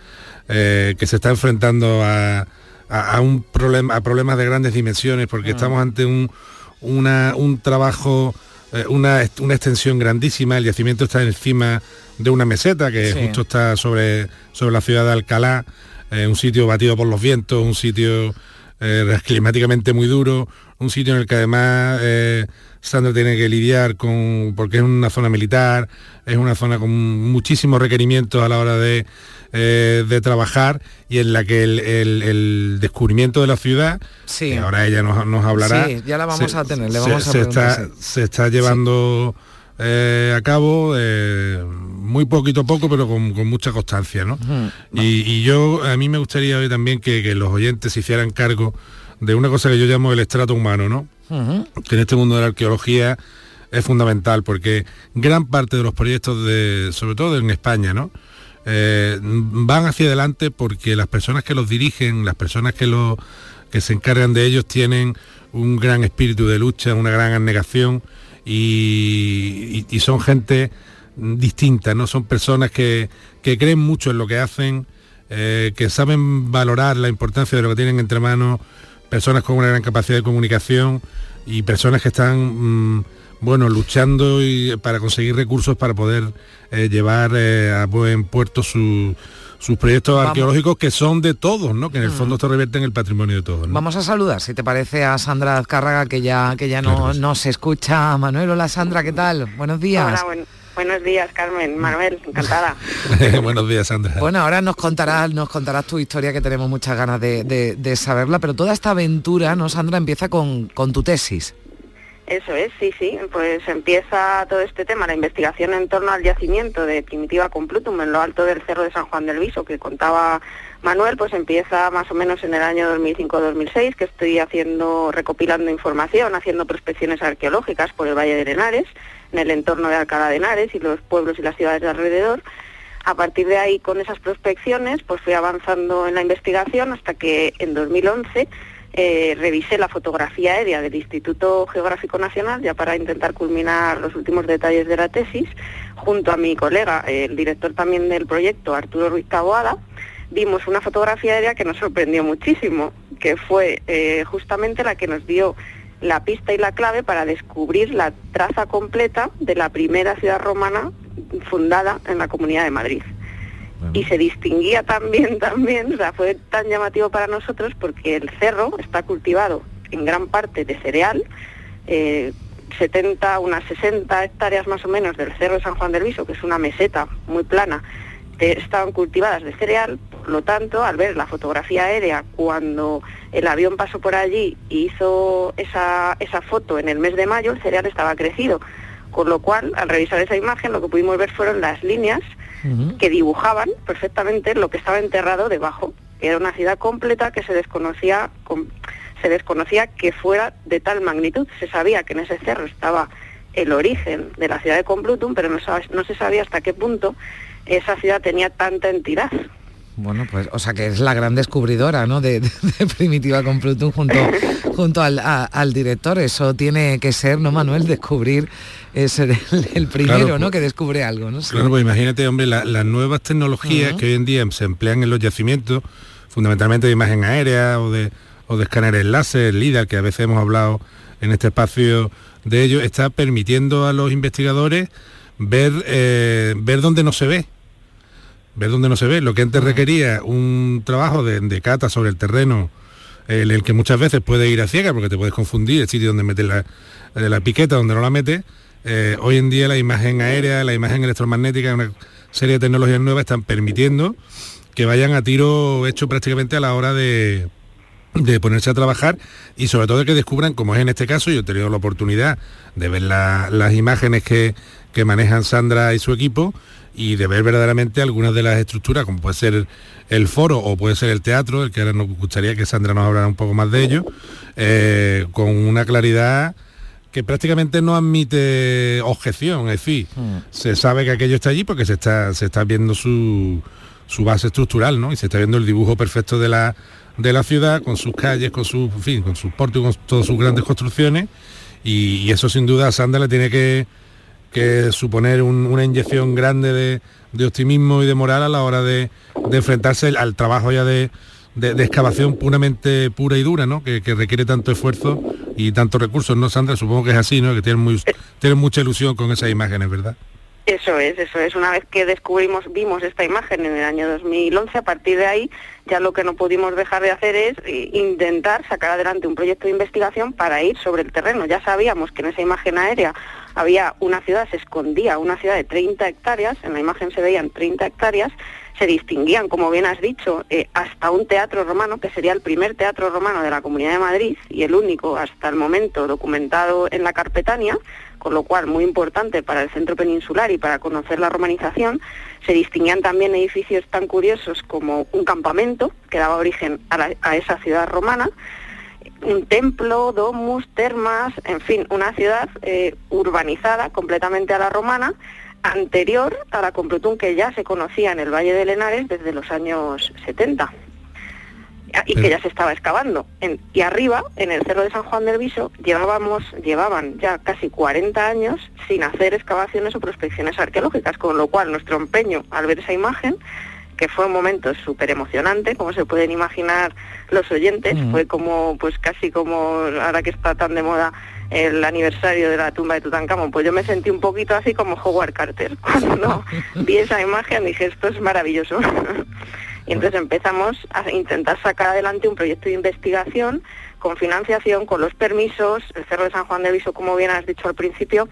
eh, que se está enfrentando a, a, a, un problema, a problemas de grandes dimensiones, porque ah. estamos ante un, una, un trabajo, eh, una, una, extensión grandísima, el yacimiento está encima de una meseta que sí. justo está sobre, sobre la ciudad de Alcalá, eh, un sitio batido por los vientos, un sitio climáticamente muy duro, un sitio en el que además eh, Sandra tiene que lidiar con, porque es una zona militar, es una zona con muchísimos requerimientos a la hora de, eh, de trabajar y en la que el, el- el descubrimiento de la ciudad, que ahora ella nos, nos hablará, Sí, ya la vamos se- a tener, le se- vamos a se, está, sí. se está llevando eh, a cabo eh, muy poquito a poco, pero con, con mucha constancia, ¿no? Y, y yo, a mí me gustaría hoy también que, que los oyentes se hicieran cargo de una cosa que yo llamo el estrato humano, ¿no? Que en este mundo de la arqueología es fundamental porque gran parte de los proyectos de, sobre todo en España, ¿no? Eh, van hacia adelante porque las personas que los dirigen, las personas que lo, que se encargan de ellos tienen un gran espíritu de lucha, una gran abnegación y, y- y son gente distinta, ¿no? Son personas que, que creen mucho en lo que hacen, eh, que saben valorar la importancia de lo que tienen entre manos, personas con una gran capacidad de comunicación y personas que están mm, bueno luchando y- para conseguir recursos para poder eh, llevar eh, a buen puerto su- sus proyectos Vamos. arqueológicos que son de todos, ¿no? Que en el fondo esto revierte en el patrimonio de todos. ¿no? Vamos a saludar, si te parece, a Sandra Azcárraga, que ya, que ya no, no se escucha. Manuel, hola Sandra, ¿qué tal? Buenos días. Hola, buen- buenos días, Carmen. Manuel, encantada. <laughs> Buenos días, Sandra. Bueno, ahora nos contarás, nos contarás tu historia que tenemos muchas ganas de, de- de saberla, pero toda esta aventura, ¿no, Sandra? Empieza con, con tu tesis. Eso es, sí, sí. Pues empieza todo este tema, la investigación en torno al yacimiento de Primitiva Complutum en lo alto del Cerro de San Juan del Viso, que contaba Manuel, pues empieza más o menos en el año 2005-2006, que estoy haciendo, recopilando información, haciendo prospecciones arqueológicas por el Valle de Henares, en el entorno de Alcalá de Henares y los pueblos y las ciudades de alrededor. A partir de ahí, con esas prospecciones, pues fui avanzando en la investigación hasta que en 2011 eh, revisé la fotografía aérea del Instituto Geográfico Nacional ya para intentar culminar los últimos detalles de la tesis, junto a mi colega, el director también del proyecto, Arturo Ruiz Taboada, vimos una fotografía aérea que nos sorprendió muchísimo, que fue eh, justamente la que nos dio la pista y la clave para descubrir la traza completa de la primera ciudad romana fundada en la Comunidad de Madrid. Y se distinguía también, <laughs> también, o sea, fue tan llamativo para nosotros porque el cerro está cultivado en gran parte de cereal, eh, 70, unas 60 hectáreas más o menos del cerro de San Juan del Viso, que es una meseta muy plana, eh, estaban cultivadas de cereal, por lo tanto, al ver la fotografía aérea cuando el avión pasó por allí y hizo esa, esa foto en el mes de mayo, el cereal estaba crecido, con lo cual, al revisar esa imagen, lo que pudimos ver fueron las líneas que dibujaban perfectamente lo que estaba enterrado debajo. Era una ciudad completa que se desconocía, se desconocía que fuera de tal magnitud. Se sabía que en ese cerro estaba el origen de la ciudad de Complutum, pero no, no se sabía hasta qué punto esa ciudad tenía tanta entidad. Bueno, pues, o sea que es la gran descubridora, ¿no? De, de- de Primitiva con Plutum junto, junto al, a- al director. Eso tiene que ser, ¿no, Manuel? Descubrir, ser el, el primero, Claro, ¿no? pues- Que descubre algo, ¿no? Sí. Claro, pues imagínate, hombre, la- las nuevas tecnologías que hoy en día se emplean en los yacimientos, fundamentalmente de imagen aérea o de, o de escáneres láser, LIDAR, que a veces hemos hablado en este espacio de ello, está permitiendo a los investigadores ver, eh, ver dónde no se ve. Ver dónde no se ve. Lo que antes requería un trabajo de, de cata sobre el terreno, el, el que muchas veces puede ir a ciega porque te puedes confundir el sitio donde metes la, eh, la piqueta, donde no la metes. Eh, hoy en día la imagen aérea, la imagen electromagnética, una serie de tecnologías nuevas están permitiendo que vayan a tiro hecho prácticamente a la hora de, de ponerse a trabajar y sobre todo que descubran, como es en este caso, yo he tenido la oportunidad de ver la- las imágenes que, que manejan Sandra y su equipo y de ver verdaderamente algunas de las estructuras, como puede ser el foro o puede ser el teatro, el que ahora nos gustaría que Sandra nos hablara un poco más de ello, eh, con una claridad que prácticamente no admite objeción, es decir, se sabe que aquello está allí porque se está, se está viendo su, su base estructural, ¿no? Y se está viendo el dibujo perfecto de la, de la ciudad, con sus calles, con sus, en fin, con sus pórticos, con todas sus grandes construcciones, y, y eso sin duda a Sandra le tiene que, que suponer un- una inyección grande de, optimismo y de moral a la hora de, enfrentarse al- trabajo ya de excavación puramente pura y dura, ¿no? Que, que requiere tanto esfuerzo y tantos recursos, ¿no, Sandra? Supongo que es así, ¿no? Que tienen, muy, tienen mucha ilusión con esas imágenes, ¿verdad? Eso es, eso es. Una vez que descubrimos, vimos esta imagen en el año 2011, a partir de ahí ya lo que no pudimos dejar de hacer es eh, intentar sacar adelante un proyecto de investigación para ir sobre el terreno. Ya sabíamos que en esa imagen aérea había una ciudad, se escondía una ciudad de 30 hectáreas, en la imagen se veían 30 hectáreas, se distinguían, como bien has dicho, eh, hasta un teatro romano, que sería el primer teatro romano de la Comunidad de Madrid y el único hasta el momento documentado en la Carpetania, con lo cual muy importante para el centro peninsular y para conocer la romanización. Se distinguían también edificios tan curiosos como un campamento, que daba origen a, esa ciudad romana, un templo, domus, termas, en fin, una ciudad eh, urbanizada completamente a la romana, anterior a la Complutum que ya se conocía en el Valle de Lenares desde los años 70 y que ya se estaba excavando. y arriba, en el Cerro de San Juan del Viso, llevábamos, llevaban ya casi 40 años sin hacer excavaciones o prospecciones arqueológicas, con lo cual nuestro empeño al ver esa imagen, que fue un momento súper emocionante, como se pueden imaginar los oyentes, fue como, pues casi como, ahora que está tan de moda el aniversario de la tumba de Tutankamón, pues yo me sentí un poquito así como Howard Carter. <laughs> Cuando <laughs> vi esa imagen dije, esto es maravilloso. <laughs> y entonces empezamos a intentar sacar adelante un proyecto de investigación con financiación, con los permisos. El Cerro de San Juan de Viso, como bien has dicho al principio,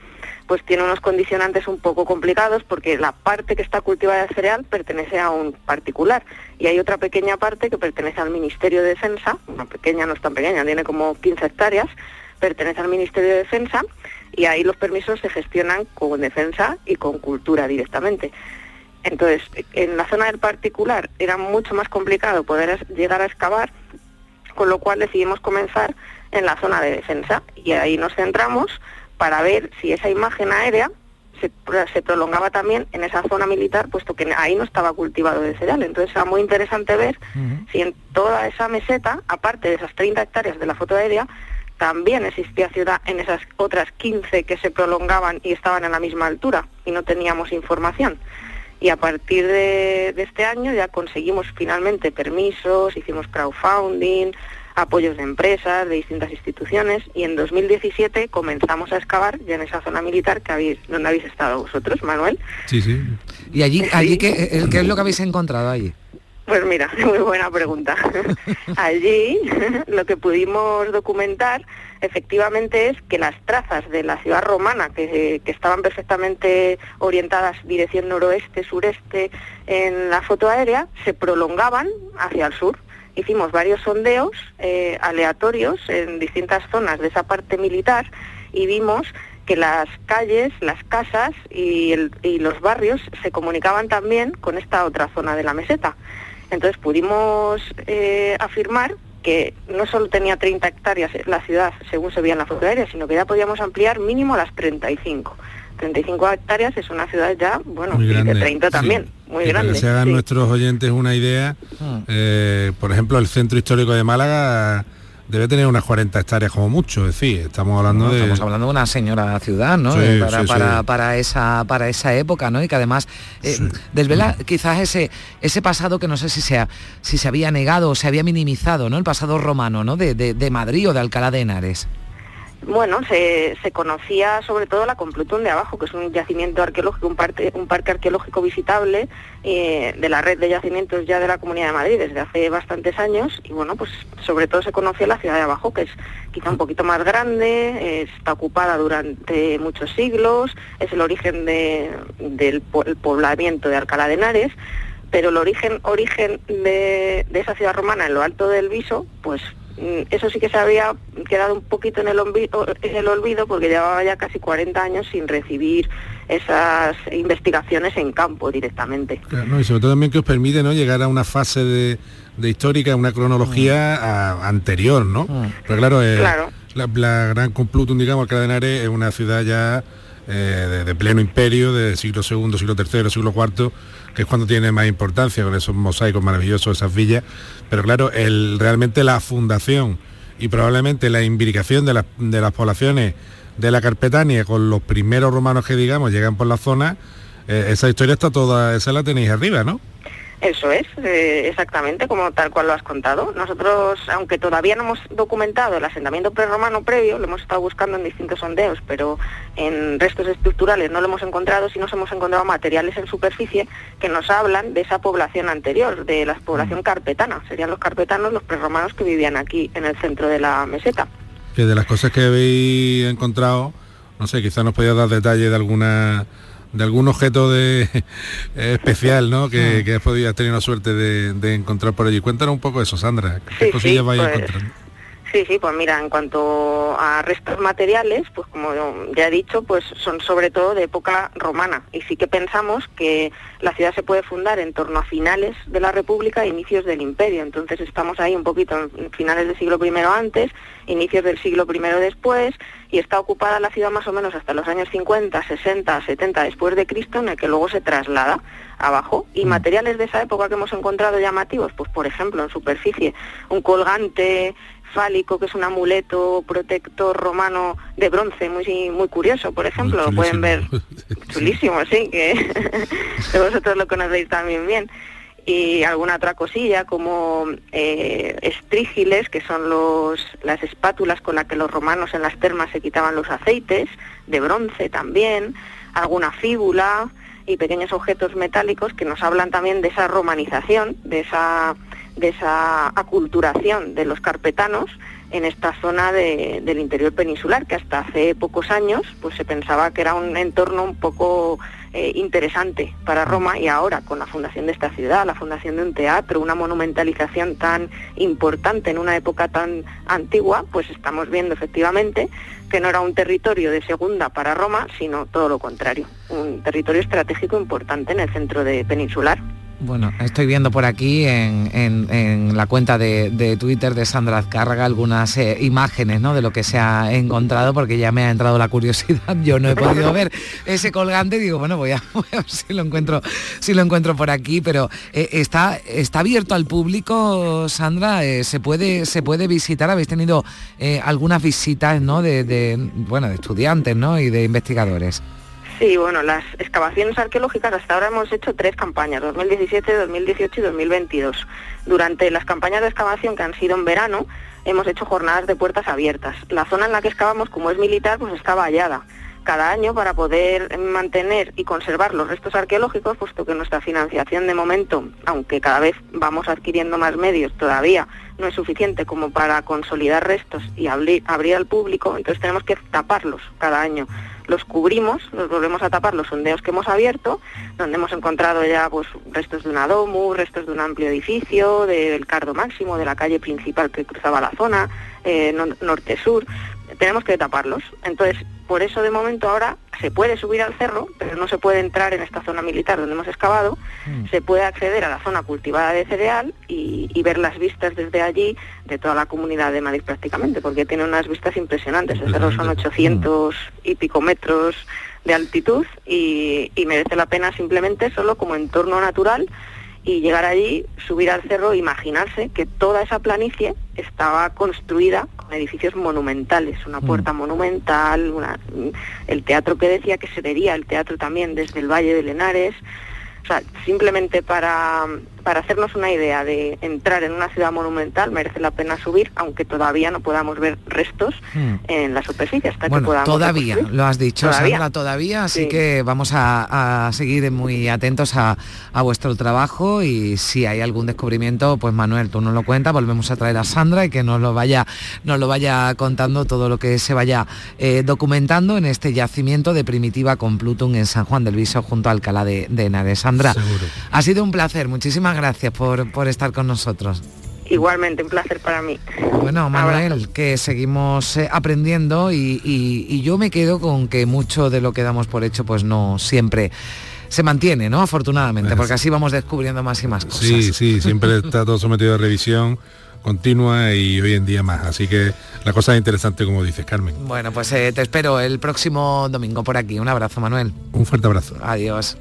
pues tiene unos condicionantes un poco complicados porque la parte que está cultivada de cereal pertenece a un particular y hay otra pequeña parte que pertenece al Ministerio de Defensa, una pequeña, no es tan pequeña, tiene como 15 hectáreas, pertenece al Ministerio de Defensa y ahí los permisos se gestionan con defensa y con cultura directamente. Entonces, en la zona del particular era mucho más complicado poder llegar a excavar, con lo cual decidimos comenzar en la zona de defensa y ahí nos centramos para ver si esa imagen aérea se, prolongaba también en esa zona militar, puesto que ahí no estaba cultivado de cereal. Entonces era muy interesante ver si en toda esa meseta, aparte de esas 30 hectáreas de la foto aérea, también existía ciudad en esas otras 15 que se prolongaban y estaban a la misma altura y no teníamos información. Y a partir de, este año ya conseguimos finalmente permisos, hicimos crowdfunding, apoyos de empresas, de distintas instituciones y en 2017 comenzamos a excavar ya en esa zona militar que habéis, donde habéis estado vosotros, Manuel. Sí, sí. ¿Y allí, allí qué, qué es lo que habéis encontrado allí? Pues mira, <laughs> muy buena pregunta. <laughs> Allí <laughs> lo que pudimos documentar efectivamente es que las trazas de la ciudad romana, que, estaban perfectamente orientadas dirección noroeste, sureste en la foto aérea, se prolongaban hacia el sur. Hicimos varios sondeos eh, aleatorios en distintas zonas de esa parte militar y vimos que las calles, las casas y, y los barrios se comunicaban también con esta otra zona de la meseta. Entonces pudimos eh, afirmar que no solo tenía 30 hectáreas la ciudad según se veía en la foto aérea, sino que ya podíamos ampliar mínimo las 35. 35 hectáreas es una ciudad ya, bueno, y de 30 también, muy grande. Para que se hagan nuestros oyentes una idea, ah. eh, por ejemplo, el centro histórico de Málaga debe tener unas 40 hectáreas como mucho, es decir, estamos hablando de... Estamos hablando de una señora ciudad, ¿no? para, para, esa, para esa época, ¿no? Y que además eh, desvela quizás ese, ese pasado que no sé si, sea, si se había negado o se había minimizado, ¿no? El pasado romano, ¿no? De, de, de Madrid o de Alcalá de Henares. Bueno, se, conocía sobre todo la Complutum de abajo, que es un yacimiento arqueológico, un, parque, un parque arqueológico visitable eh, de la red de yacimientos ya de la Comunidad de Madrid desde hace bastantes años. Y bueno, pues sobre todo se conocía la ciudad de abajo, que es quizá un poquito más grande, está ocupada durante muchos siglos, es el origen del poblamiento de Alcalá de Henares pero el origen, origen de, de, esa ciudad romana en lo alto del Viso, pues eso sí que se había quedado un poquito en el, olvido, porque llevaba ya casi 40 años sin recibir esas investigaciones en campo directamente. y sobre todo también que os permite ¿no? llegar a una fase de, histórica, una cronología mm. anterior, ¿no? Mm. Pero claro, eh, La, Gran Complutum, digamos, Cadenares es una ciudad ya eh, de, pleno imperio, del siglo II, siglo III, siglo IV, que es cuando tiene más importancia, con esos mosaicos maravillosos, esas villas. Pero claro, el, realmente la fundación y probablemente la imbricación de, las poblaciones de la Carpetania con los primeros romanos que digamos llegan por la zona, eh, esa historia está toda, esa la tenéis arriba, ¿no? Eso es, eh, exactamente como tal cual lo has contado. Nosotros, aunque todavía no hemos documentado el asentamiento prerromano previo, lo hemos estado buscando en distintos sondeos, pero en restos estructurales no lo hemos encontrado, sí nos hemos encontrado materiales en superficie que nos hablan de esa población anterior, de la población carpetana. Serían los carpetanos los prerromanos que vivían aquí en el centro de la meseta. Que de las cosas que habéis encontrado, no sé, quizás nos podías dar detalle de alguna de algún objeto de <laughs> especial, ¿no? Que, que has podido tenido la suerte de, de encontrar por allí. Cuéntanos un poco eso, Sandra. ¿Qué Sí, cosillas sí, vais pues, encontrando? Sí, sí, pues mira, en cuanto a restos materiales, pues como ya he dicho, pues son sobre todo de época romana y sí que pensamos que la ciudad se puede fundar en torno a finales de la República e inicios del Imperio. Entonces estamos ahí un poquito en finales del siglo I antes, inicios del siglo I después y está ocupada la ciudad más o menos hasta los años 50, 60, 70 después de Cristo, en el que luego se traslada abajo. Y materiales de esa época que hemos encontrado llamativos, pues por ejemplo en superficie, un colgante fálico que es un amuleto protector romano de bronce muy muy curioso por ejemplo lo pueden ver. <laughs> Chulísimo sí que <laughs> vosotros lo conocéis también bien. Y alguna otra cosilla como eh, estrígiles que son los las espátulas con las que los romanos en las termas se quitaban los aceites de bronce también alguna fíbula y pequeños objetos metálicos que nos hablan también de esa romanización de esa de esa aculturación de los carpetanos en esta zona de- del interior peninsular, que hasta hace pocos años pues se pensaba que era un entorno un poco eh, interesante para Roma y ahora con la fundación de esta ciudad, la fundación de un teatro, una monumentalización tan importante en una época tan antigua, pues estamos viendo efectivamente que no era un territorio de segunda para Roma, sino todo lo contrario, un territorio estratégico importante en el centro de peninsular. Bueno, estoy viendo por aquí en, la cuenta de, Twitter de Sandra Azcárraga algunas eh, imágenes ¿no? de lo que se ha encontrado, porque ya me ha entrado la curiosidad. Yo no he podido ver ese colgante, digo, bueno, voy a, <laughs> ver si lo encuentro, si lo encuentro por aquí, pero eh, está, está abierto al público, Sandra, Eh, se puede, se puede visitar, habéis tenido algunas visitas ¿no? de, de, bueno, de estudiantes ¿no? y de investigadores. Sí, bueno, las excavaciones arqueológicas hasta ahora hemos hecho tres campañas, 2017, 2018 y 2022. Durante las campañas de excavación que han sido en verano, hemos hecho jornadas de puertas abiertas. La zona en la que excavamos, como es militar, pues está vallada. Cada año para poder mantener y conservar los restos arqueológicos, puesto que nuestra financiación de momento, aunque cada vez vamos adquiriendo más medios, todavía no es suficiente como para consolidar restos y abrir, abrir al público, entonces tenemos que taparlos cada año los cubrimos, los volvemos a tapar los sondeos que hemos abierto, donde hemos encontrado ya pues restos de una domu, restos de un amplio edificio, del cardo máximo, de la calle principal que cruzaba la zona, eh, no- norte-sur, tenemos que taparlos. Entonces, por eso de momento ahora se puede subir al cerro, pero no se puede entrar en esta zona militar donde hemos excavado, se puede acceder a la zona cultivada de cereal y, y ver las vistas desde allí de toda la comunidad de Madrid prácticamente, porque tiene unas vistas impresionantes. El cerro son 800 y pico metros de altitud y, y merece la pena simplemente solo como entorno natural y llegar allí, subir al cerro, imaginarse que toda esa planicie estaba construida con edificios monumentales, una puerta monumental, una- el teatro que decía que se vería el teatro también desde el Valle de Lenares. O sea, simplemente para, para hacernos una idea de entrar en una ciudad monumental merece la pena subir, aunque todavía no podamos ver restos en la superficie hasta que podamos. todavía, reconstruir. lo has dicho, Todavía. Sandra, todavía, así Sí. que vamos a, a seguir muy atentos a, a vuestro trabajo y si hay algún descubrimiento, pues Manuel, tú nos lo cuentas, volvemos a traer a Sandra y que nos lo vaya, nos lo vaya contando todo lo que se vaya eh, documentando en este yacimiento de primitiva con Pluton en San Juan del Viso junto a Alcalá de, de Henares. Sandra, ha sido un placer, muchísimas gracias por, por estar con nosotros. Igualmente, un placer para mí. Bueno, Manuel, que seguimos eh, aprendiendo y, y- y yo me quedo con que mucho de lo que damos por hecho pues no siempre se mantiene, ¿no? Afortunadamente, porque así vamos descubriendo más y más cosas. Sí, sí, siempre está todo sometido a revisión continua y hoy en día más. Así que la cosa es interesante, como dices, Carmen. Bueno, pues eh, te espero el próximo domingo por aquí. Un abrazo, Manuel. Un fuerte abrazo. Adiós.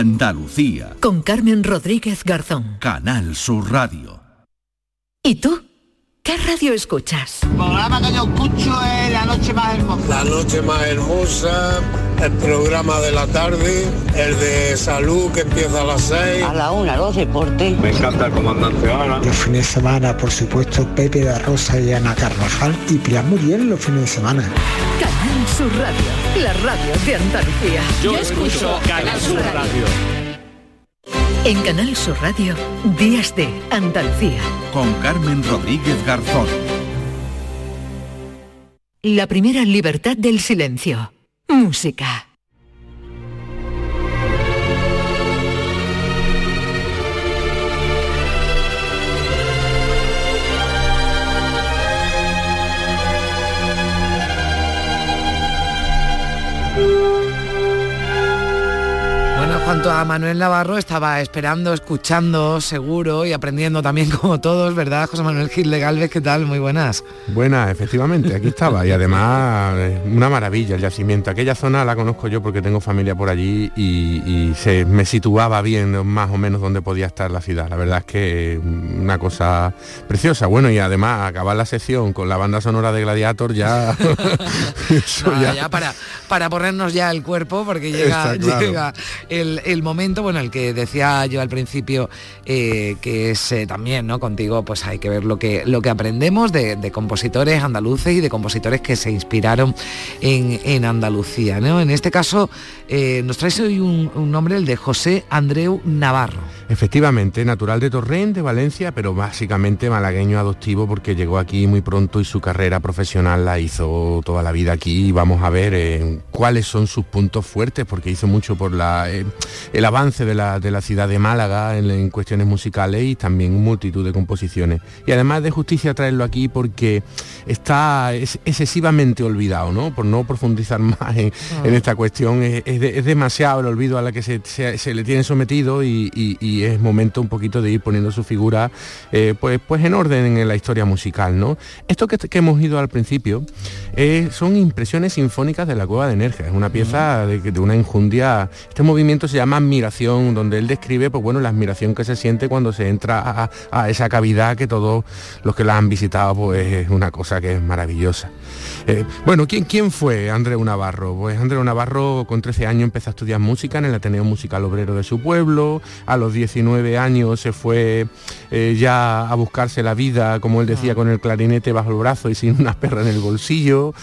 Andalucía. Con Carmen Rodríguez Garzón. Canal Sur Radio. ¿Y tú? ¿Qué radio escuchas? El programa que yo escucho es La Noche Más Hermosa. La Noche Más Hermosa, el programa de la tarde, el de salud que empieza a las 6. A la una, los deportes. Me encanta el comandante Ana. Los fines de semana, por supuesto, Pepe de Rosa y Ana Carvajal y Pilar Muriel los fines de semana. Sur Radio, la radio de Andalucía. Yo, escucho Canal Sur Radio. En Canal Sur Radio, Días de Andalucía. Con Carmen Rodríguez Garzón. La primera libertad del silencio. Música. Junto a Manuel Navarro estaba esperando, escuchando, seguro y aprendiendo también <laughs> como todos, ¿verdad? José Manuel Gil de Galvez, ¿qué tal? Muy buenas. Buenas, efectivamente, aquí estaba. Y además, eh, una maravilla el yacimiento. Aquella zona la conozco yo porque tengo familia por allí y, y se me situaba bien más o menos donde podía estar la ciudad. La verdad es que una cosa preciosa. Bueno, y además acabar la sesión con la banda sonora de Gladiator ya... <laughs> <laughs> para, para ponernos ya el cuerpo, porque llega, Está claro. llega el, el momento, bueno, el que decía yo al principio, eh, que es eh, también, ¿no? Contigo, pues hay que ver lo que, lo que aprendemos de, compositores andaluces y de compositores que se inspiraron en, en Andalucía, ¿no? En este caso, eh, nos traes hoy un nombre, el de José Andreu Navarro. Efectivamente, natural de Torrent, de Valencia, pero básicamente malagueño adoptivo porque llegó aquí muy pronto y su carrera profesional la hizo toda la vida aquí y vamos a ver eh, cuáles son sus puntos fuertes porque hizo mucho por la, eh, el avance de la, de la ciudad de Málaga en, en cuestiones musicales y también multitud de composiciones. Y además de justicia traerlo aquí porque está es, excesivamente olvidado, ¿no? Por no profundizar <laughs> más en, en esta cuestión, es, es de- es demasiado el olvido a la que se, se- se le tiene sometido y, y- y es momento un poquito de ir poniendo su figura eh, pues, pues en orden en la historia musical, ¿no? Esto que, que hemos ido al principio eh, son impresiones sinfónicas de la Cueva de Nerja, es una pieza de, de una enjundia, este movimiento se llama admiración, donde él describe pues bueno la admiración que se siente cuando se entra a, a esa cavidad que todos los que la han visitado pues es una cosa que es maravillosa. Eh, bueno, ¿quién, ¿quién fue Andreu Navarro? Pues Andreu Navarro con 13 años empezó a estudiar música en el Ateneo Musical Obrero de su pueblo, a los 19 años se fue eh, ya a buscarse la vida, como él decía, con el clarinete bajo el brazo y sin una perra en el bolsillo.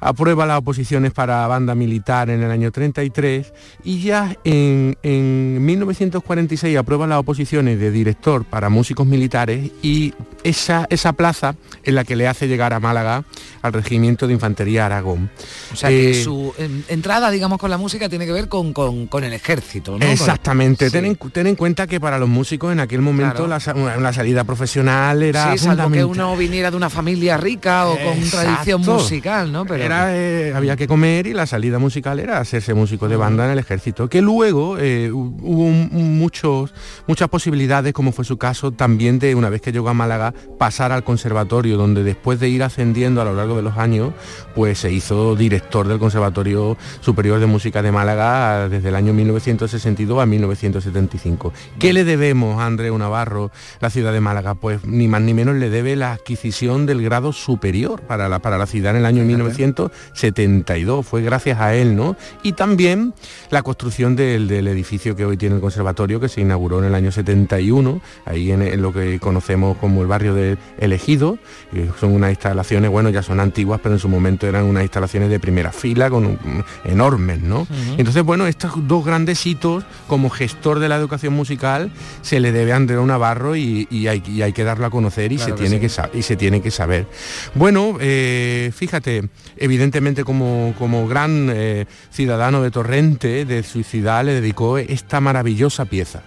Aprueba las oposiciones para banda militar en el año 33 y ya en, en 1946 aprueba las oposiciones de director para músicos militares y esa, esa plaza es la que le hace llegar a Málaga al Regimiento de Infantería Aragón. O sea que Eh, su entrada, digamos, con la música tiene que ver con, con- con el ejército, ¿no? Exactamente, Sí. ten, en, ten en cuenta que para los músicos en aquel momento Claro. la, una salida profesional era Sí, salvo que uno viniera de una familia rica o con tradición musical, ¿no? Pero Era, eh, había que comer y la salida musical era hacerse músico de banda en el ejército, que luego eh, hu- hubo un- un- muchos, muchas posibilidades, como fue su caso, también de una vez que llegó a Málaga, pasar al conservatorio, donde después de ir ascendiendo a lo largo de los años, pues se hizo director del Conservatorio Superior de Música de Málaga desde el año 1962 a 1975. ¿Qué le debemos a Andreu Navarro, la ciudad de Málaga? Pues ni más ni menos le debe la adquisición del grado superior para la, para la ciudad en el año 1972. Fue gracias a él, ¿no? Y también la construcción del, del edificio que hoy tiene el conservatorio, que se inauguró en el año 71, ahí en, en lo que conocemos como el barrio de El Ejido. que son unas instalaciones, bueno, ya son antiguas, pero en su momento eran unas instalaciones de primera fila, con un- enormes, ¿no? Entonces, bueno, estos dos grandes hitos como gestor de la educación musical se le debe a Andreu Navarro y, y hay, y hay que darlo a conocer y, Claro se que tiene sí. que y se tiene que saber. Bueno, eh, fíjate, evidentemente como, como gran eh, ciudadano de Torrente, de su ciudad, le dedicó esta maravillosa pieza.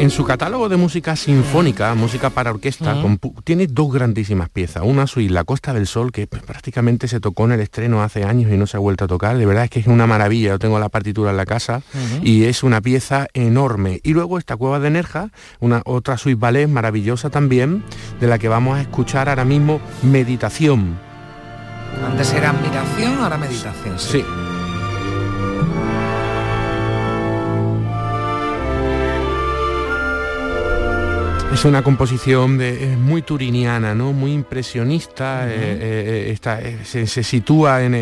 En su catálogo de música sinfónica, música para orquesta, tiene dos grandísimas piezas. Una suite, La Costa del Sol, que pues, prácticamente se tocó en el estreno hace años y no se ha vuelto a tocar. De verdad es que es una maravilla. Yo tengo la partitura en la casa y es una pieza enorme. Y luego esta Cueva de Nerja, una otra suite ballet maravillosa también, de la que vamos a escuchar ahora mismo Meditación. Antes era admiración, ahora meditación. sí. Es una composición de, muy turiniana, ¿no? muy impresionista, eh, eh, eh, se, sitúa en,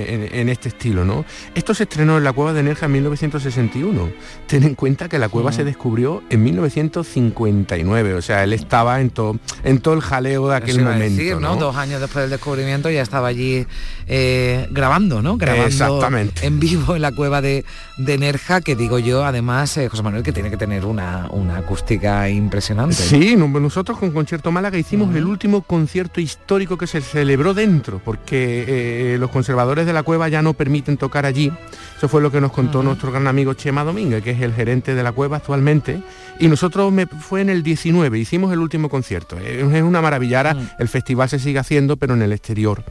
este estilo. ¿no? Esto se estrenó en la Cueva de Nerja en 1961. Ten en cuenta que la cueva se descubrió en 1959, o sea, él estaba en, todo en todo el jaleo de aquel momento. ¿no? Dos años después del descubrimiento ya estaba allí grabando, ¿no? Grabando Exactamente. en vivo en la Cueva de, de Nerja, que digo yo, además, José Manuel, que tiene que tener una, una acústica impresionante. Sí, nosotros con Concierto Málaga hicimos el último concierto histórico que se celebró dentro, porque eh, los conservadores de la cueva ya no permiten tocar allí. Eso fue lo que nos contó nuestro gran amigo Chema Domínguez, que es el gerente de la cueva actualmente. Y nosotros me, fue en el 19, hicimos el último concierto. Es una maravilla. el festival se sigue haciendo, pero en el exterior,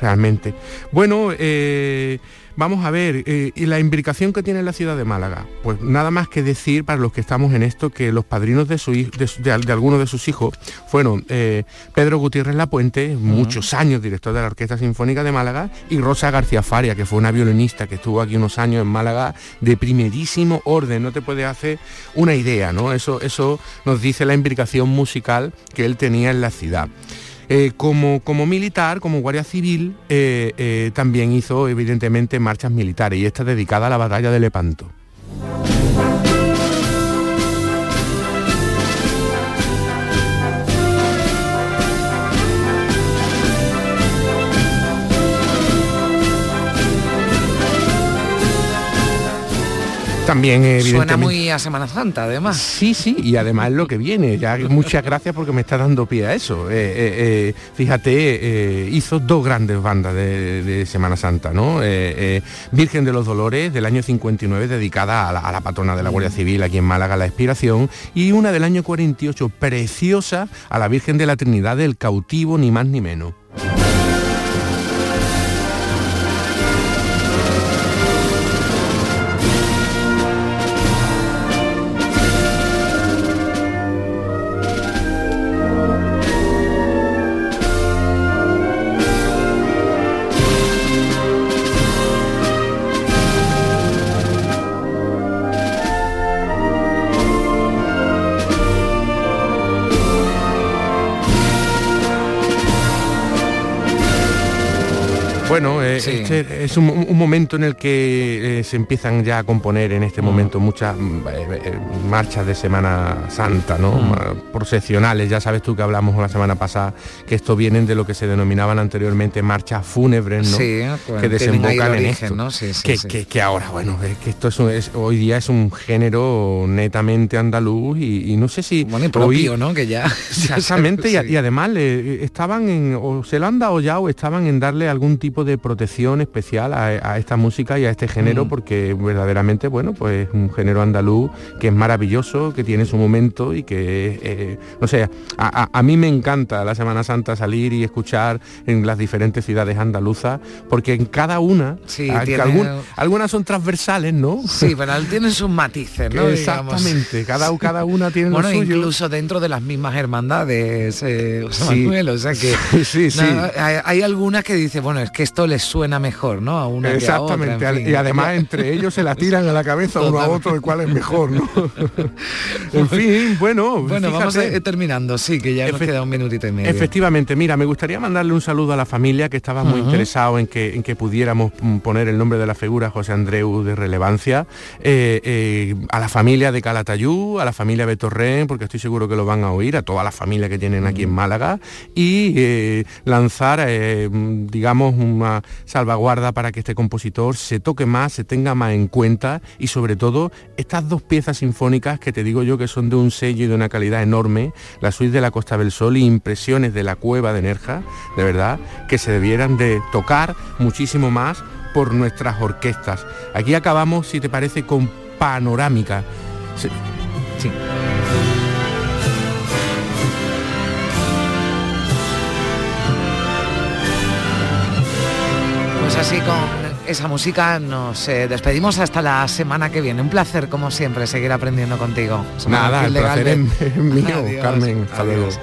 realmente. Bueno, eh, Vamos a ver, eh, y la imbricación que tiene la ciudad de Málaga. Pues nada más que decir para los que estamos en esto que los padrinos de, su, de, algunos de sus hijos fueron eh, Pedro Gutiérrez Lapuente, muchos años director de la Orquesta Sinfónica de Málaga, y Rosa García Faria, que fue una violinista que estuvo aquí unos años en Málaga de primerísimo orden. No te puedes hacer una idea, ¿no? Eso, eso nos dice la imbricación musical que él tenía en la ciudad. Eh, como, como, militar, como guardia civil, eh, eh, también hizo evidentemente marchas militares y esta dedicada a la batalla de Lepanto. También evidentemente. Suena muy a Semana Santa, además. Sí, sí, y además lo que viene. Ya muchas gracias porque me está dando pie a eso. Eh, eh, eh, fíjate, hizo dos grandes bandas de, Semana Santa, ¿no? Virgen de los Dolores del año 59 dedicada a la, a la, patrona de la Guardia Civil aquí en Málaga, la Expiración, y una del año 48 preciosa a la Virgen de la Trinidad del Cautivo, ni más ni menos. Este es un, momento en el que eh, se empiezan ya a componer en este momento muchas mm, eh, marchas de Semana Santa, ¿no? Mm. Procesionales, ya sabes tú que hablamos la semana pasada, que esto vienen de lo que se denominaban anteriormente marchas fúnebres, ¿no? Pues, que desembocan en esto. que, ahora, bueno, es que esto es, hoy día es un género netamente andaluz y, no sé si... Bueno, y propio, ¿no? Que ya... <laughs> Exactamente, y, además estaban en... o se lo han dado ya o estaban en darle algún tipo de de especial a, esta música y a este género mm. porque verdaderamente, bueno, pues un género andaluz que es maravilloso, que tiene su momento y que, eh, no sé, a, mí me encanta la Semana Santa salir y escuchar en las diferentes ciudades andaluzas porque en cada una, sí, algunas son transversales, ¿no? Sí, pero tienen sus matices, ¿no? Exactamente, cada, cada una tiene bueno, lo suyo. incluso dentro de las mismas hermandades, eh, Manuel, o sea que <laughs> sí, sí, hay, hay, algunas que dicen, bueno, es que esto les suena mejor, ¿no? A una Exactamente, y además entre ellos se la tiran a la cabeza uno a otro de cuál es mejor, ¿no? <laughs> en fin, bueno, bueno, vamos a terminando, sí, que ya nos queda un minutito y medio. Efectivamente, mira, me gustaría mandarle un saludo a la familia que estaba muy interesado en que, en que pudiéramos mm, poner el nombre de la figura José Andreu de relevancia, eh, eh, a la familia de Calatayú, a la familia Betorren, porque estoy seguro que lo van a oír, a toda la familia que tienen aquí en Málaga, y eh, lanzar, digamos, una, salvaguarda para que este compositor se toque más, se tenga más en cuenta y sobre todo estas dos piezas sinfónicas que te digo yo que son de un sello y de una calidad enorme, la suite de la Costa del Sol y impresiones de la cueva de Nerja, de verdad, que se debieran de tocar muchísimo más por nuestras orquestas. Aquí acabamos, si te parece, con panorámica. Sí, con esa música nos eh, despedimos hasta la semana que viene. Un placer, como siempre, seguir aprendiendo contigo. Nada, el placer es <laughs> mío. <laughs> Carmen. Hasta luego. Adiós.